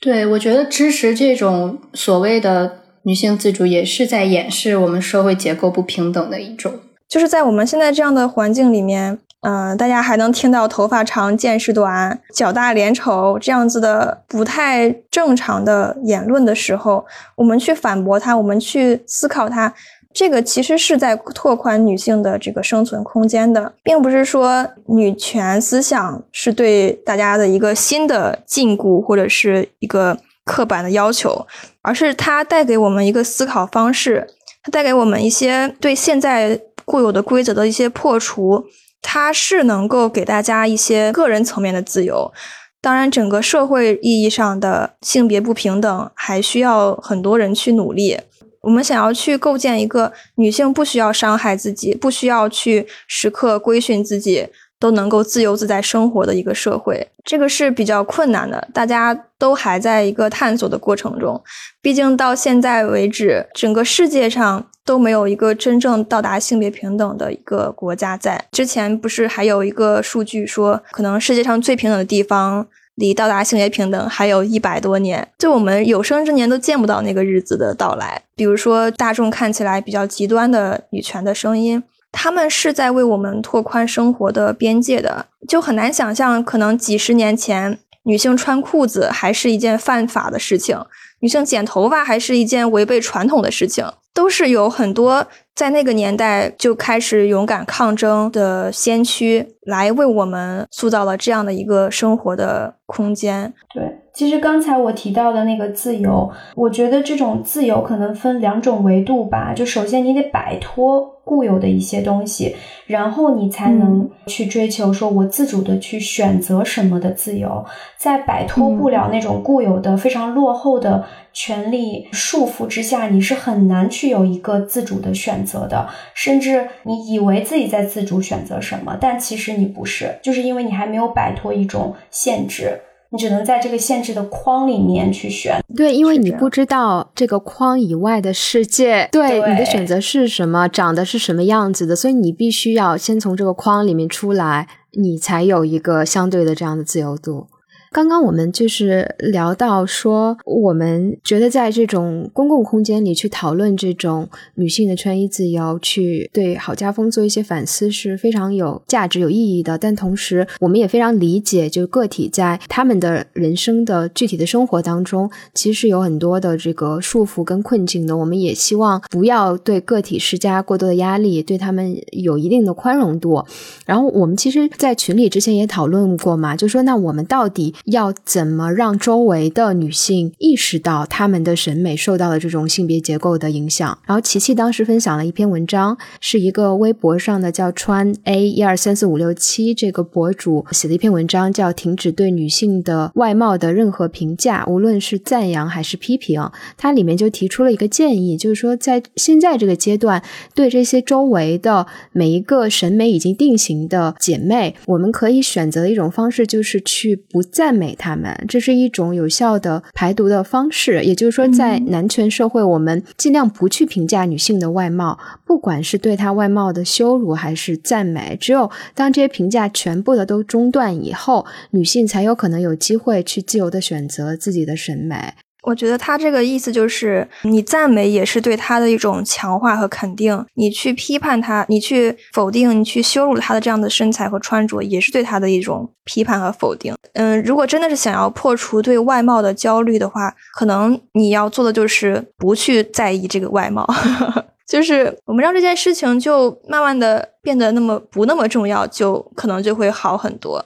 对，我觉得支持这种所谓的女性自主，也是在掩饰我们社会结构不平等的一种，就是在我们现在这样的环境里面。嗯，大家还能听到头发长、见识短、脚大脸丑这样子的不太正常的言论的时候，我们去反驳他，我们去思考他，这个其实是在拓宽女性的这个生存空间的，并不是说女权思想是对大家的一个新的禁锢或者是一个刻板的要求，而是它带给我们一个思考方式，它带给我们一些对现在固有的规则的一些破除，它是能够给大家一些个人层面的自由。当然，整个社会意义上的性别不平等还需要很多人去努力。我们想要去构建一个女性不需要伤害自己，不需要去时刻规训自己，都能够自由自在生活的一个社会，这个是比较困难的。大家都还在一个探索的过程中，毕竟到现在为止，整个世界上都没有一个真正到达性别平等的一个国家在。之前不是还有一个数据说，可能世界上最平等的地方。离到达性别平等还有一百多年，就我们有生之年都见不到那个日子的到来。比如说，大众看起来比较极端的女权的声音，他们是在为我们拓宽生活的边界的。就很难想象，可能几十年前，女性穿裤子还是一件犯法的事情，女性剪头发还是一件违背传统的事情，都是有很多。在那个年代就开始勇敢抗争的先驱，来为我们塑造了这样的一个生活的空间。对，其实刚才我提到的那个自由，我觉得这种自由可能分两种维度吧。就首先你得摆脱固有的一些东西，然后你才能去追求说我自主的去选择什么的自由。在摆脱不了那种固有的非常落后的权利束缚之下，你是很难去有一个自主的选。择的，甚至你以为自己在自主选择什么，但其实你不是，就是因为你还没有摆脱一种限制，你只能在这个限制的框里面去选。对，因为你不知道这个框以外的世界，对你的选择是什么，长得是什么样子的，所以你必须要先从这个框里面出来，你才有一个相对的这样的自由度。刚刚我们就是聊到说，我们觉得在这种公共空间里去讨论这种女性的穿衣自由，去对好家风做一些反思是非常有价值、有意义的。但同时，我们也非常理解，就是个体在他们的人生的具体的生活当中，其实是有很多的这个束缚跟困境的。我们也希望不要对个体施加过多的压力，对他们有一定的宽容度。然后，我们其实，在群里之前也讨论过嘛，就说那我们到底。要怎么让周围的女性意识到她们的审美受到了这种性别结构的影响？然后琪琪当时分享了一篇文章，是一个微博上的叫川 A 一二三四五六七这个博主写的一篇文章，叫“停止对女性的外貌的任何评价，无论是赞扬还是批评”。它里面就提出了一个建议，就是说在现在这个阶段，对这些周围的每一个审美已经定型的姐妹，我们可以选择的一种方式，就是去不赞。美他们，这是一种有效的排毒的方式。也就是说，在男权社会，我们尽量不去评价女性的外貌，不管是对她外貌的羞辱还是赞美。只有当这些评价全部的都中断以后，女性才有可能有机会去自由的选择自己的审美。我觉得他这个意思就是，你赞美也是对他的一种强化和肯定；你去批判他，你去否定，你去羞辱他的这样的身材和穿着，也是对他的一种批判和否定。嗯，如果真的是想要破除对外貌的焦虑的话，可能你要做的就是不去在意这个外貌，就是我们让这件事情就慢慢的变得那么不那么重要，就可能就会好很多。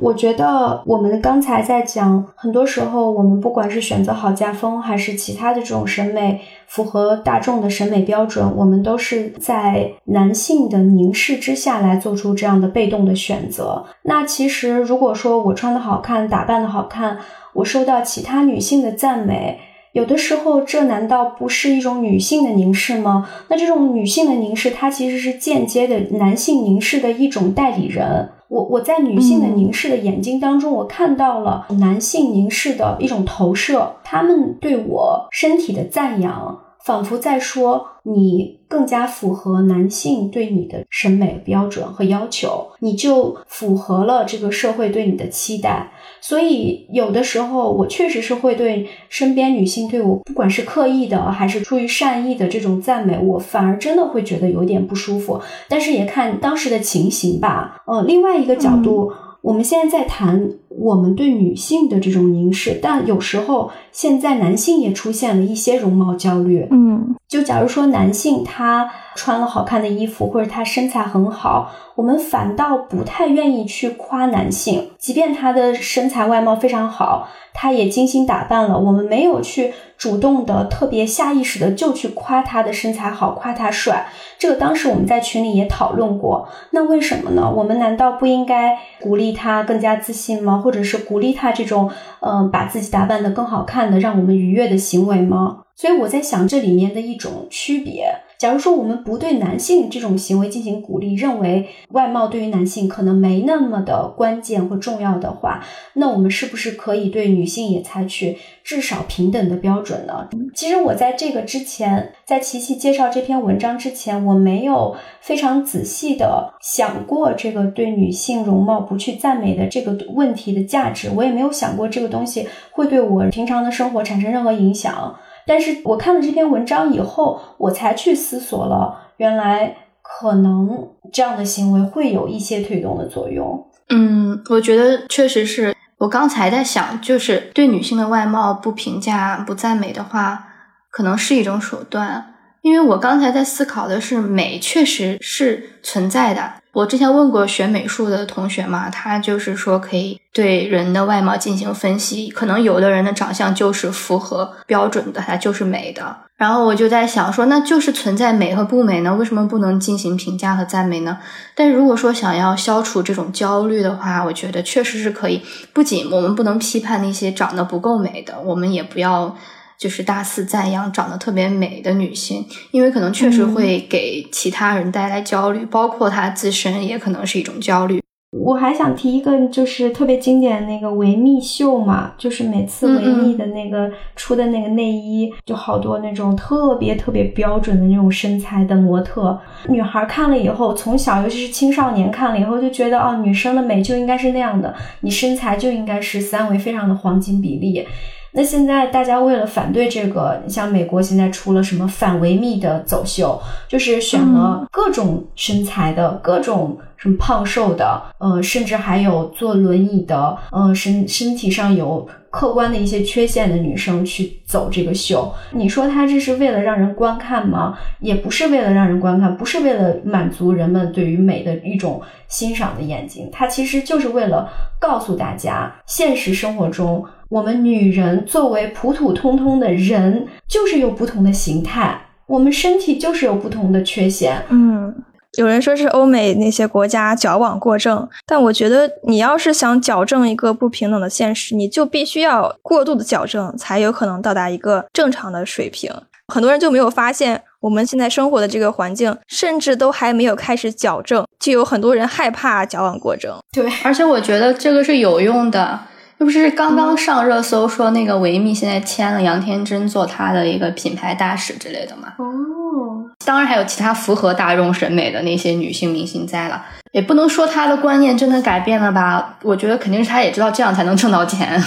我觉得我们刚才在讲，很多时候我们不管是选择好家风，还是其他的这种审美符合大众的审美标准，我们都是在男性的凝视之下来做出这样的被动的选择。那其实如果说我穿的好看，打扮的好看，我受到其他女性的赞美，有的时候这难道不是一种女性的凝视吗？那这种女性的凝视，它其实是间接的男性凝视的一种代理人。我我在女性的凝视的眼睛当中，我看到了男性凝视的一种投射，他们对我身体的赞扬，仿佛在说你。更加符合男性对你的审美标准和要求，你就符合了这个社会对你的期待。所以有的时候，我确实是会对身边女性对我，不管是刻意的还是出于善意的这种赞美，我反而真的会觉得有点不舒服。但是也看当时的情形吧。呃，另外一个角度，我们现在在谈我们对女性的这种凝视，但有时候现在男性也出现了一些容貌焦虑。嗯。就假如说男性他穿了好看的衣服，或者他身材很好，我们反倒不太愿意去夸男性，即便他的身材外貌非常好，他也精心打扮了，我们没有去主动的、特别下意识的就去夸他的身材好，夸他帅。这个当时我们在群里也讨论过。那为什么呢？我们难道不应该鼓励他更加自信吗？或者是鼓励他这种嗯把自己打扮的更好看的，让我们愉悦的行为吗？所以我在想这里面的一种区别。假如说我们不对男性这种行为进行鼓励，认为外貌对于男性可能没那么的关键或重要的话，那我们是不是可以对女性也采取至少平等的标准呢？其实我在这个之前，在琪琪介绍这篇文章之前，我没有非常仔细的想过这个对女性容貌不去赞美的这个问题的价值，我也没有想过这个东西会对我平常的生活产生任何影响。但是我看了这篇文章以后，我才去思索了，原来可能这样的行为会有一些推动的作用。嗯，我觉得确实是我刚才在想，就是对女性的外貌不评价、不赞美的话，可能是一种手段。因为我刚才在思考的是，美确实是存在的。我之前问过学美术的同学嘛，他就是说可以对人的外貌进行分析，可能有的人的长相就是符合标准的，他就是美的。然后我就在想说，那就是存在美和不美呢？为什么不能进行评价和赞美呢？但如果说想要消除这种焦虑的话，我觉得确实是可以。不仅我们不能批判那些长得不够美的，我们也不要。就是大肆赞扬长得特别美的女性，因为可能确实会给其他人带来焦虑，包括她自身也可能是一种焦虑。我还想提一个，就是特别经典的那个维密秀嘛，就是每次维密的那个出的那个内衣，就好多那种特别特别标准的那种身材的模特，女孩看了以后，从小尤其是青少年看了以后，就觉得哦，女生的美就应该是那样的，你身材就应该是三维非常的黄金比例。那现在大家为了反对这个，你像美国现在出了什么反维密的走秀，就是选了各种身材的各种什么胖瘦的，呃，甚至还有坐轮椅的，呃，身身体上有客观的一些缺陷的女生去走这个秀。你说他这是为了让人观看吗？也不是为了让人观看，不是为了满足人们对于美的一种欣赏的眼睛，它其实就是为了告诉大家，现实生活中。我们女人作为普普通通的人，就是有不同的形态，我们身体就是有不同的缺陷。嗯，有人说是欧美那些国家矫枉过正，但我觉得你要是想矫正一个不平等的现实，你就必须要过度的矫正，才有可能到达一个正常的水平。很多人就没有发现，我们现在生活的这个环境，甚至都还没有开始矫正，就有很多人害怕矫枉过正。对，而且我觉得这个是有用的。这不是刚刚上热搜说那个维密现在签了杨天真做他的一个品牌大使之类的吗？哦，当然还有其他符合大众审美的那些女性明星在了，也不能说他的观念真的改变了吧？我觉得肯定是他也知道这样才能挣到钱。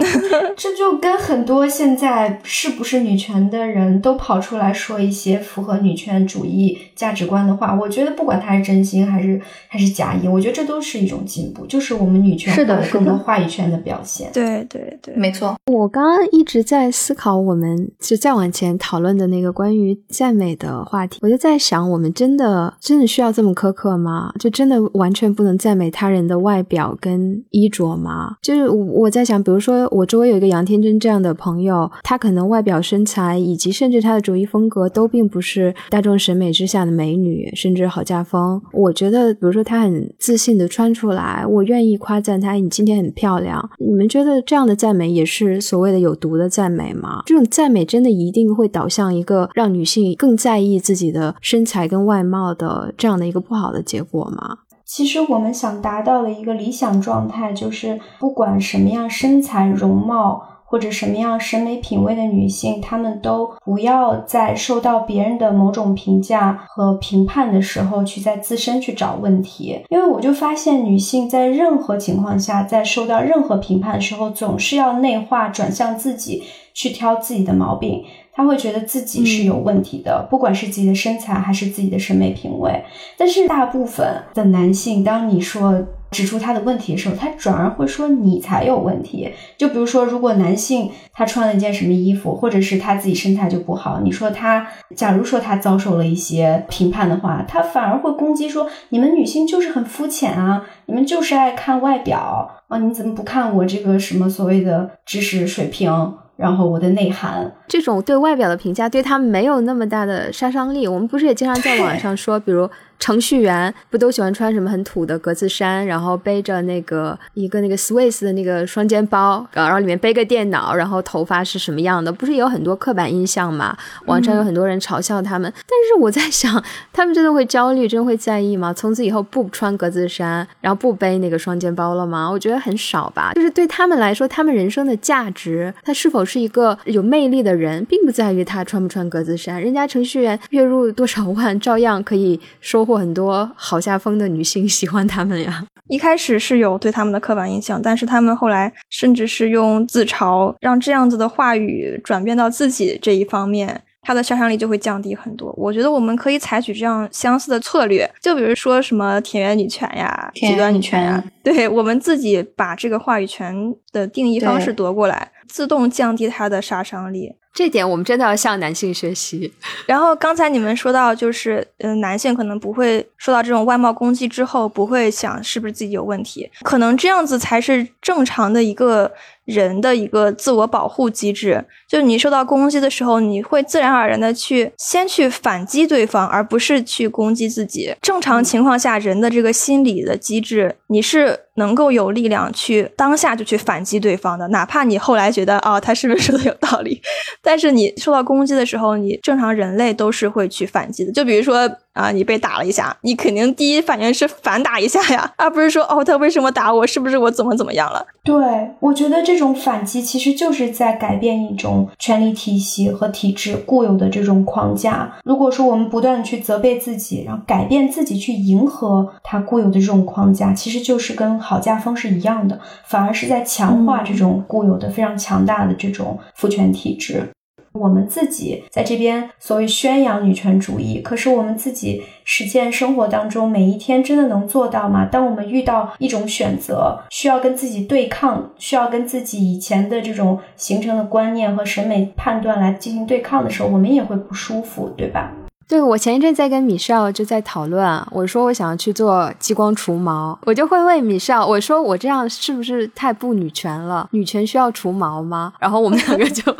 这就跟很多现在是不是女权的人都跑出来说一些符合女权主义价值观的话，我觉得不管他是真心还是还是假意，我觉得这都是一种进步，就是我们女权是的更多话语权的表现。对对对，没错。我刚刚一直在思考，我们就再往前讨论的那个关于赞美的话题，我就在想，我们真的真的需要这么苛刻吗？就真的完全不能赞美他人的外表跟衣着吗？就是我在想，比如说。我周围有一个杨天真这样的朋友，她可能外表、身材以及甚至她的着衣风格都并不是大众审美之下的美女，甚至好家风。我觉得，比如说她很自信的穿出来，我愿意夸赞她，你今天很漂亮。你们觉得这样的赞美也是所谓的有毒的赞美吗？这种赞美真的一定会导向一个让女性更在意自己的身材跟外貌的这样的一个不好的结果吗？其实我们想达到的一个理想状态，就是不管什么样身材、容貌或者什么样审美品味的女性，她们都不要在受到别人的某种评价和评判的时候，去在自身去找问题。因为我就发现，女性在任何情况下，在受到任何评判的时候，总是要内化转向自己，去挑自己的毛病。他会觉得自己是有问题的，不管是自己的身材还是自己的审美品味。但是大部分的男性，当你说指出他的问题的时候，他转而会说你才有问题。就比如说，如果男性他穿了一件什么衣服，或者是他自己身材就不好，你说他，假如说他遭受了一些评判的话，他反而会攻击说你们女性就是很肤浅啊，你们就是爱看外表啊，你怎么不看我这个什么所谓的知识水平？然后我的内涵，这种对外表的评价对他没有那么大的杀伤力。我们不是也经常在网上说，比如。程序员不都喜欢穿什么很土的格子衫，然后背着那个一个那个 Swiss 的那个双肩包，然后里面背个电脑，然后头发是什么样的？不是有很多刻板印象吗？网上有很多人嘲笑他们，但是我在想，他们真的会焦虑，真的会在意吗？从此以后不穿格子衫，然后不背那个双肩包了吗？我觉得很少吧。就是对他们来说，他们人生的价值，他是否是一个有魅力的人，并不在于他穿不穿格子衫。人家程序员月入多少万，照样可以收。获很多好下风的女性喜欢他们呀。一开始是有对他们的刻板印象，但是他们后来甚至是用自嘲让这样子的话语转变到自己这一方面，它的杀伤力就会降低很多。我觉得我们可以采取这样相似的策略，就比如说什么田园女权呀、极端女权呀，对我们自己把这个话语权的定义方式夺过来，自动降低它的杀伤力。这点我们真的要向男性学习。然后刚才你们说到，就是嗯，男性可能不会受到这种外貌攻击之后，不会想是不是自己有问题，可能这样子才是正常的一个人的一个自我保护机制。就是你受到攻击的时候，你会自然而然的去先去反击对方，而不是去攻击自己。正常情况下，人的这个心理的机制，你是能够有力量去当下就去反击对方的，哪怕你后来觉得哦，他是不是说的有道理？但是你受到攻击的时候，你正常人类都是会去反击的。就比如说啊，你被打了一下，你肯定第一反应是反打一下呀，而不是说哦，他为什么打我？是不是我怎么怎么样了？对，我觉得这种反击其实就是在改变一种权力体系和体制固有的这种框架。如果说我们不断的去责备自己，然后改变自己去迎合他固有的这种框架，其实就是跟好家风是一样的，反而是在强化这种固有的非常强大的这种父权体制。我们自己在这边所谓宣扬女权主义，可是我们自己实践生活当中每一天真的能做到吗？当我们遇到一种选择，需要跟自己对抗，需要跟自己以前的这种形成的观念和审美判断来进行对抗的时候，我们也会不舒服，对吧？对，我前一阵在跟米少就在讨论，我说我想要去做激光除毛，我就会问米少，我说我这样是不是太不女权了？女权需要除毛吗？然后我们两个就。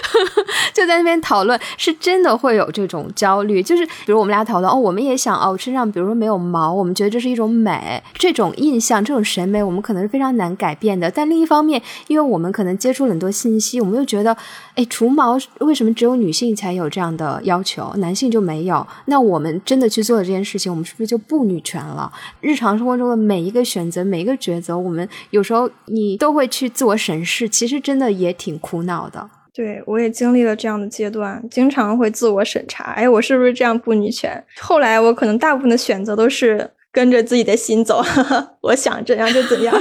就在那边讨论，是真的会有这种焦虑。就是比如我们俩讨论哦，我们也想哦，身上比如说没有毛，我们觉得这是一种美，这种印象、这种审美，我们可能是非常难改变的。但另一方面，因为我们可能接触很多信息，我们又觉得，哎，除毛为什么只有女性才有这样的要求，男性就没有？那我们真的去做的这件事情，我们是不是就不女权了？日常生活中的每一个选择、每一个抉择，我们有时候你都会去自我审视，其实真的也挺苦恼的。对，我也经历了这样的阶段，经常会自我审查，哎，我是不是这样不女权？后来我可能大部分的选择都是跟着自己的心走，我想怎样就怎样。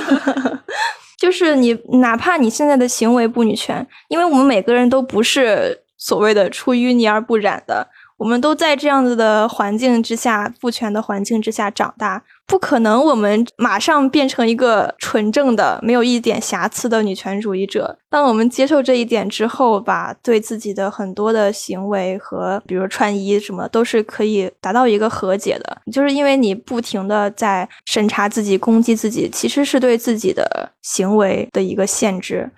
就是你，哪怕你现在的行为不女权，因为我们每个人都不是所谓的出淤泥而不染的。我们都在这样子的环境之下，父权的环境之下长大，不可能我们马上变成一个纯正的、没有一点瑕疵的女权主义者。当我们接受这一点之后，吧，对自己的很多的行为和，比如穿衣什么，都是可以达到一个和解的。就是因为你不停的在审查自己、攻击自己，其实是对自己的行为的一个限制。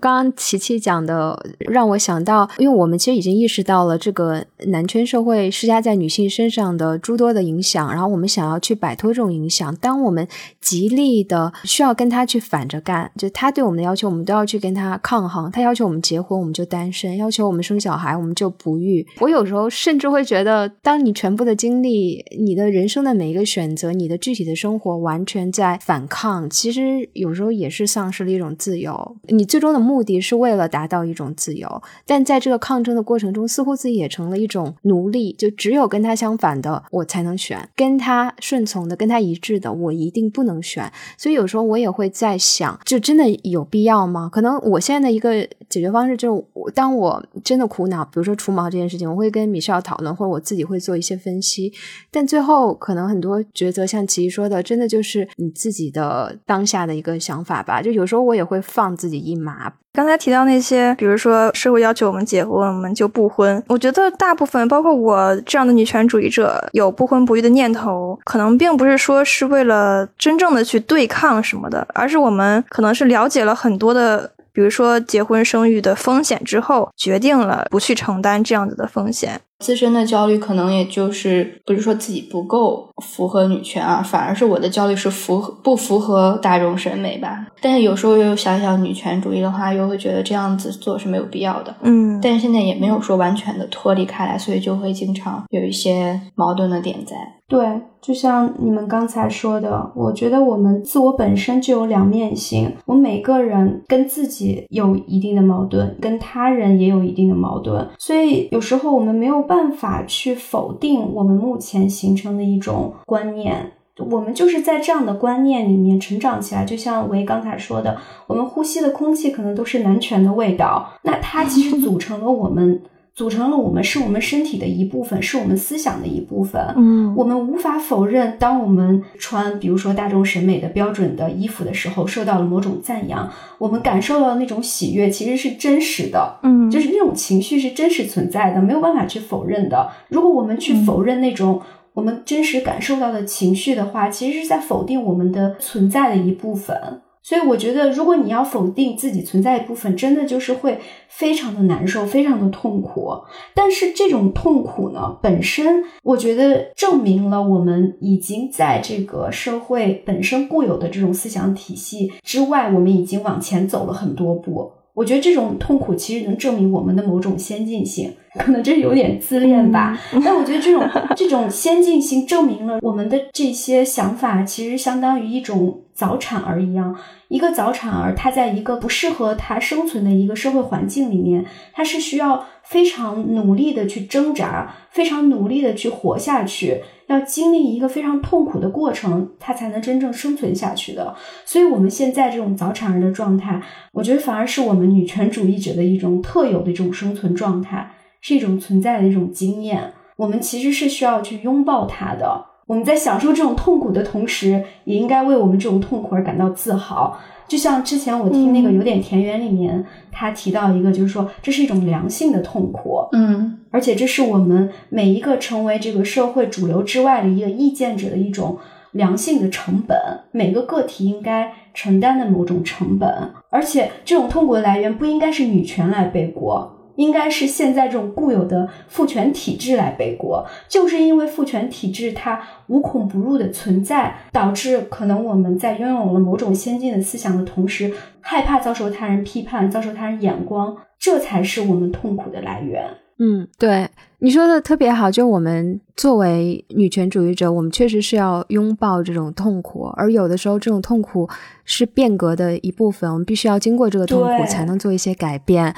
刚刚琪琪讲的让我想到，因为我们其实已经意识到了这个男权社会施加在女性身上的诸多的影响，然后我们想要去摆脱这种影响。当我们极力的需要跟他去反着干，就他对我们的要求，我们都要去跟他抗衡。他要求我们结婚，我们就单身；要求我们生小孩，我们就不育。我有时候甚至会觉得，当你全部的精力、你的人生的每一个选择、你的具体的生活完全在反抗，其实有时候也是丧失了一种自由。你最终的目。目的是为了达到一种自由，但在这个抗争的过程中，似乎自己也成了一种奴隶，就只有跟他相反的我才能选，跟他顺从的、跟他一致的我一定不能选。所以有时候我也会在想，就真的有必要吗？可能我现在的一个解决方式就是，当我真的苦恼，比如说除毛这件事情，我会跟米少讨论，或者我自己会做一些分析。但最后可能很多抉择，像琪琪说的，真的就是你自己的当下的一个想法吧。就有时候我也会放自己一马。刚才提到那些，比如说社会要求我们结婚，我们就不婚。我觉得大部分，包括我这样的女权主义者，有不婚不育的念头，可能并不是说是为了真正的去对抗什么的，而是我们可能是了解了很多的。比如说结婚生育的风险之后，决定了不去承担这样子的风险。自身的焦虑可能也就是不是说自己不够符合女权啊，反而是我的焦虑是符合不符合大众审美吧。但是有时候又想想女权主义的话，又会觉得这样子做是没有必要的。嗯，但是现在也没有说完全的脱离开来，所以就会经常有一些矛盾的点在。对，就像你们刚才说的，我觉得我们自我本身就有两面性，我们每个人跟自己有一定的矛盾，跟他人也有一定的矛盾，所以有时候我们没有办法去否定我们目前形成的一种观念，我们就是在这样的观念里面成长起来。就像维刚才说的，我们呼吸的空气可能都是男权的味道，那它其实组成了我们。组成了我们是我们身体的一部分，是我们思想的一部分。嗯，我们无法否认，当我们穿比如说大众审美的标准的衣服的时候，受到了某种赞扬，我们感受到那种喜悦其实是真实的。嗯，就是那种情绪是真实存在的，没有办法去否认的。如果我们去否认那种我们真实感受到的情绪的话，其实是在否定我们的存在的一部分。所以我觉得，如果你要否定自己存在一部分，真的就是会非常的难受，非常的痛苦。但是这种痛苦呢，本身我觉得证明了我们已经在这个社会本身固有的这种思想体系之外，我们已经往前走了很多步。我觉得这种痛苦其实能证明我们的某种先进性，可能这有点自恋吧。但我觉得这种这种先进性证明了我们的这些想法其实相当于一种早产儿一样。一个早产儿，他在一个不适合他生存的一个社会环境里面，他是需要非常努力的去挣扎，非常努力的去活下去。要经历一个非常痛苦的过程，他才能真正生存下去的。所以，我们现在这种早产儿的状态，我觉得反而是我们女权主义者的一种特有的一种生存状态，是一种存在的一种经验。我们其实是需要去拥抱它的。我们在享受这种痛苦的同时，也应该为我们这种痛苦而感到自豪。就像之前我听那个有点田园里面，他提到一个，就是说这是一种良性的痛苦，嗯，而且这是我们每一个成为这个社会主流之外的一个意见者的一种良性的成本，每个个体应该承担的某种成本，而且这种痛苦的来源不应该是女权来背锅。应该是现在这种固有的父权体制来背锅，就是因为父权体制它无孔不入的存在，导致可能我们在拥有了某种先进的思想的同时，害怕遭受他人批判，遭受他人眼光，这才是我们痛苦的来源。嗯，对，你说的特别好。就我们作为女权主义者，我们确实是要拥抱这种痛苦，而有的时候这种痛苦是变革的一部分，我们必须要经过这个痛苦，才能做一些改变。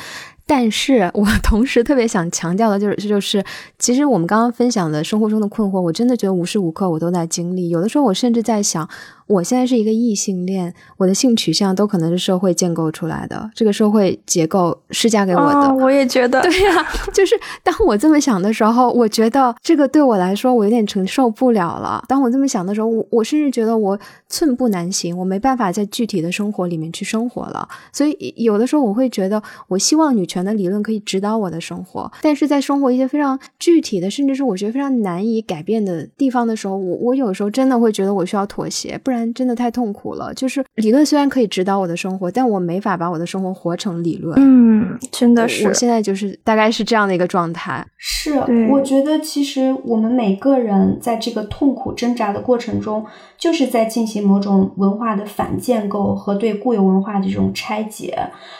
但是 我同时特别想强调的就是，就是，其实我们刚刚分享的生活中的困惑，我真的觉得无时无刻我都在经历。有的时候，我甚至在想，我现在是一个异性恋，我的性取向都可能是社会建构出来的，这个社会结构施加给我的。我也觉得，对呀，就是当我这么想的时候，我觉得这个对我来说，我有点承受不了了。当我这么想的时候，我我甚至觉得我寸步难行，我没办法在具体的生活里面去生活了。所以有的时候，我会觉得，我希望女。权的理论可以指导我的生活，但是在生活一些非常具体的，甚至是我觉得非常难以改变的地方的时候，我我有时候真的会觉得我需要妥协，不然真的太痛苦了。就是理论虽然可以指导我的生活，但我没法把我的生活活成理论。嗯，真的是，我现在就是大概是这样的一个状态。是，我觉得其实我们每个人在这个痛苦挣扎的过程中，就是在进行某种文化的反建构和对固有文化的这种拆解。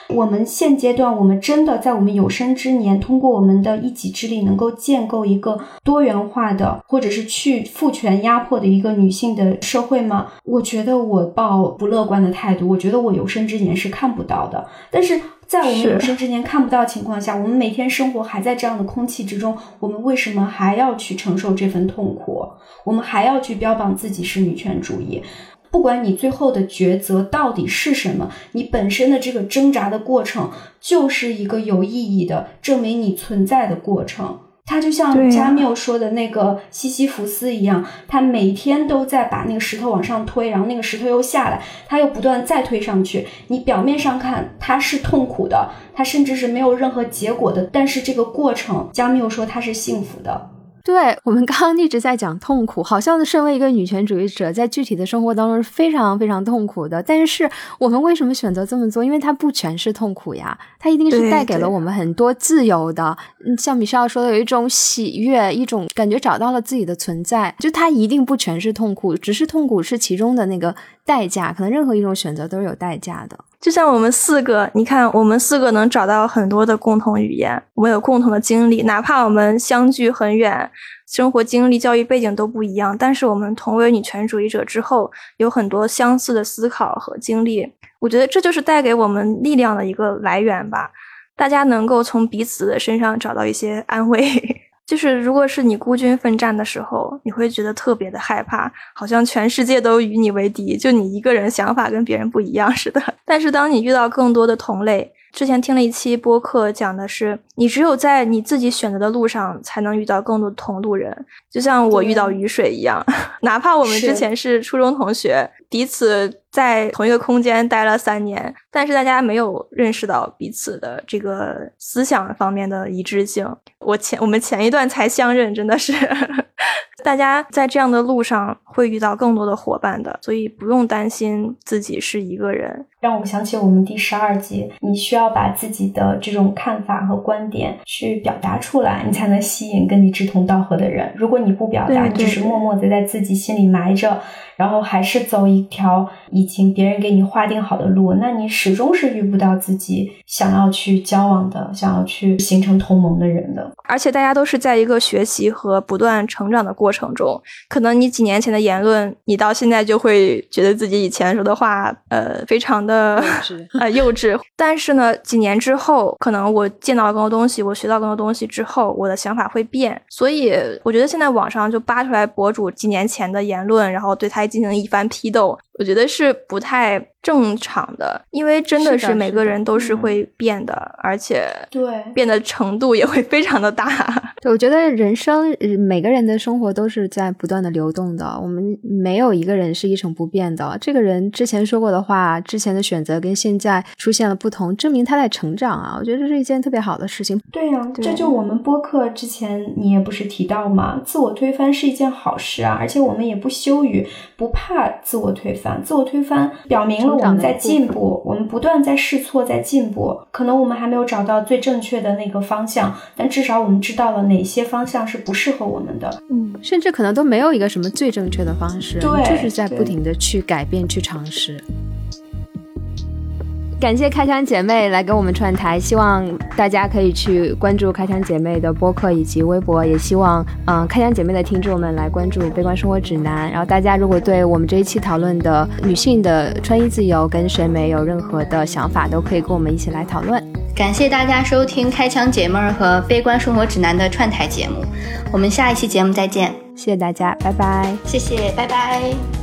我们现阶段，我们真。真的在我们有生之年，通过我们的一己之力，能够建构一个多元化的，或者是去父权压迫的一个女性的社会吗？我觉得我抱不乐观的态度，我觉得我有生之年是看不到的。但是在我们有生之年看不到情况下，我们每天生活还在这样的空气之中，我们为什么还要去承受这份痛苦？我们还要去标榜自己是女权主义？不管你最后的抉择到底是什么，你本身的这个挣扎的过程就是一个有意义的证明你存在的过程。它就像加缪说的那个西西弗斯一样，他每天都在把那个石头往上推，然后那个石头又下来，他又不断再推上去。你表面上看他是痛苦的，他甚至是没有任何结果的，但是这个过程，加缪说他是幸福的。对我们刚刚一直在讲痛苦，好像身为一个女权主义者，在具体的生活当中是非常非常痛苦的。但是我们为什么选择这么做？因为它不全是痛苦呀，它一定是带给了我们很多自由的。嗯，像米少说的，有一种喜悦，一种感觉找到了自己的存在。就它一定不全是痛苦，只是痛苦是其中的那个代价。可能任何一种选择都是有代价的。就像我们四个，你看，我们四个能找到很多的共同语言，我们有共同的经历，哪怕我们相距很远，生活经历、教育背景都不一样，但是我们同为女权主义者之后，有很多相似的思考和经历。我觉得这就是带给我们力量的一个来源吧，大家能够从彼此的身上找到一些安慰。就是，如果是你孤军奋战的时候，你会觉得特别的害怕，好像全世界都与你为敌，就你一个人想法跟别人不一样似的。但是，当你遇到更多的同类，之前听了一期播客，讲的是你只有在你自己选择的路上，才能遇到更多的同路人。就像我遇到雨水一样，哪怕我们之前是初中同学，彼此。在同一个空间待了三年，但是大家没有认识到彼此的这个思想方面的一致性。我前我们前一段才相认，真的是。大家在这样的路上会遇到更多的伙伴的，所以不用担心自己是一个人。让我想起我们第十二集，你需要把自己的这种看法和观点去表达出来，你才能吸引跟你志同道合的人。如果你不表达，只是默默的在自己心里埋着，然后还是走一条已经别人给你划定好的路，那你始终是遇不到自己想要去交往的、想要去形成同盟的人的。而且大家都是在一个学习和不断成长的过程中，可能你几年前的言论，你到现在就会觉得自己以前说的话，呃，非常的。呃呃幼稚，但是呢，几年之后，可能我见到了更多东西，我学到更多东西之后，我的想法会变。所以我觉得现在网上就扒出来博主几年前的言论，然后对他进行一番批斗，我觉得是不太。正常的，因为真的是每个人都是会变的，而且对变的程度也会非常的大。对，我觉得人生每个人的生活都是在不断的流动的，我们没有一个人是一成不变的。这个人之前说过的话，之前的选择跟现在出现了不同，证明他在成长啊！我觉得这是一件特别好的事情。对呀，这就我们播客之前你也不是提到嘛？自我推翻是一件好事啊，而且我们也不羞于、不怕自我推翻。自我推翻表明了。我们在进步，我们不断在试错，在进步。可能我们还没有找到最正确的那个方向，但至少我们知道了哪些方向是不适合我们的。嗯，甚至可能都没有一个什么最正确的方式，对，就是在不停的去改变、去尝试。感谢开枪姐妹来跟我们串台，希望大家可以去关注开枪姐妹的播客以及微博，也希望嗯开枪姐妹的听众们来关注《悲观生活指南》。然后大家如果对我们这一期讨论的女性的穿衣自由跟审美有任何的想法，都可以跟我们一起来讨论。感谢大家收听开枪姐妹儿和《悲观生活指南》的串台节目，我们下一期节目再见，谢谢大家，拜拜，谢谢，拜拜。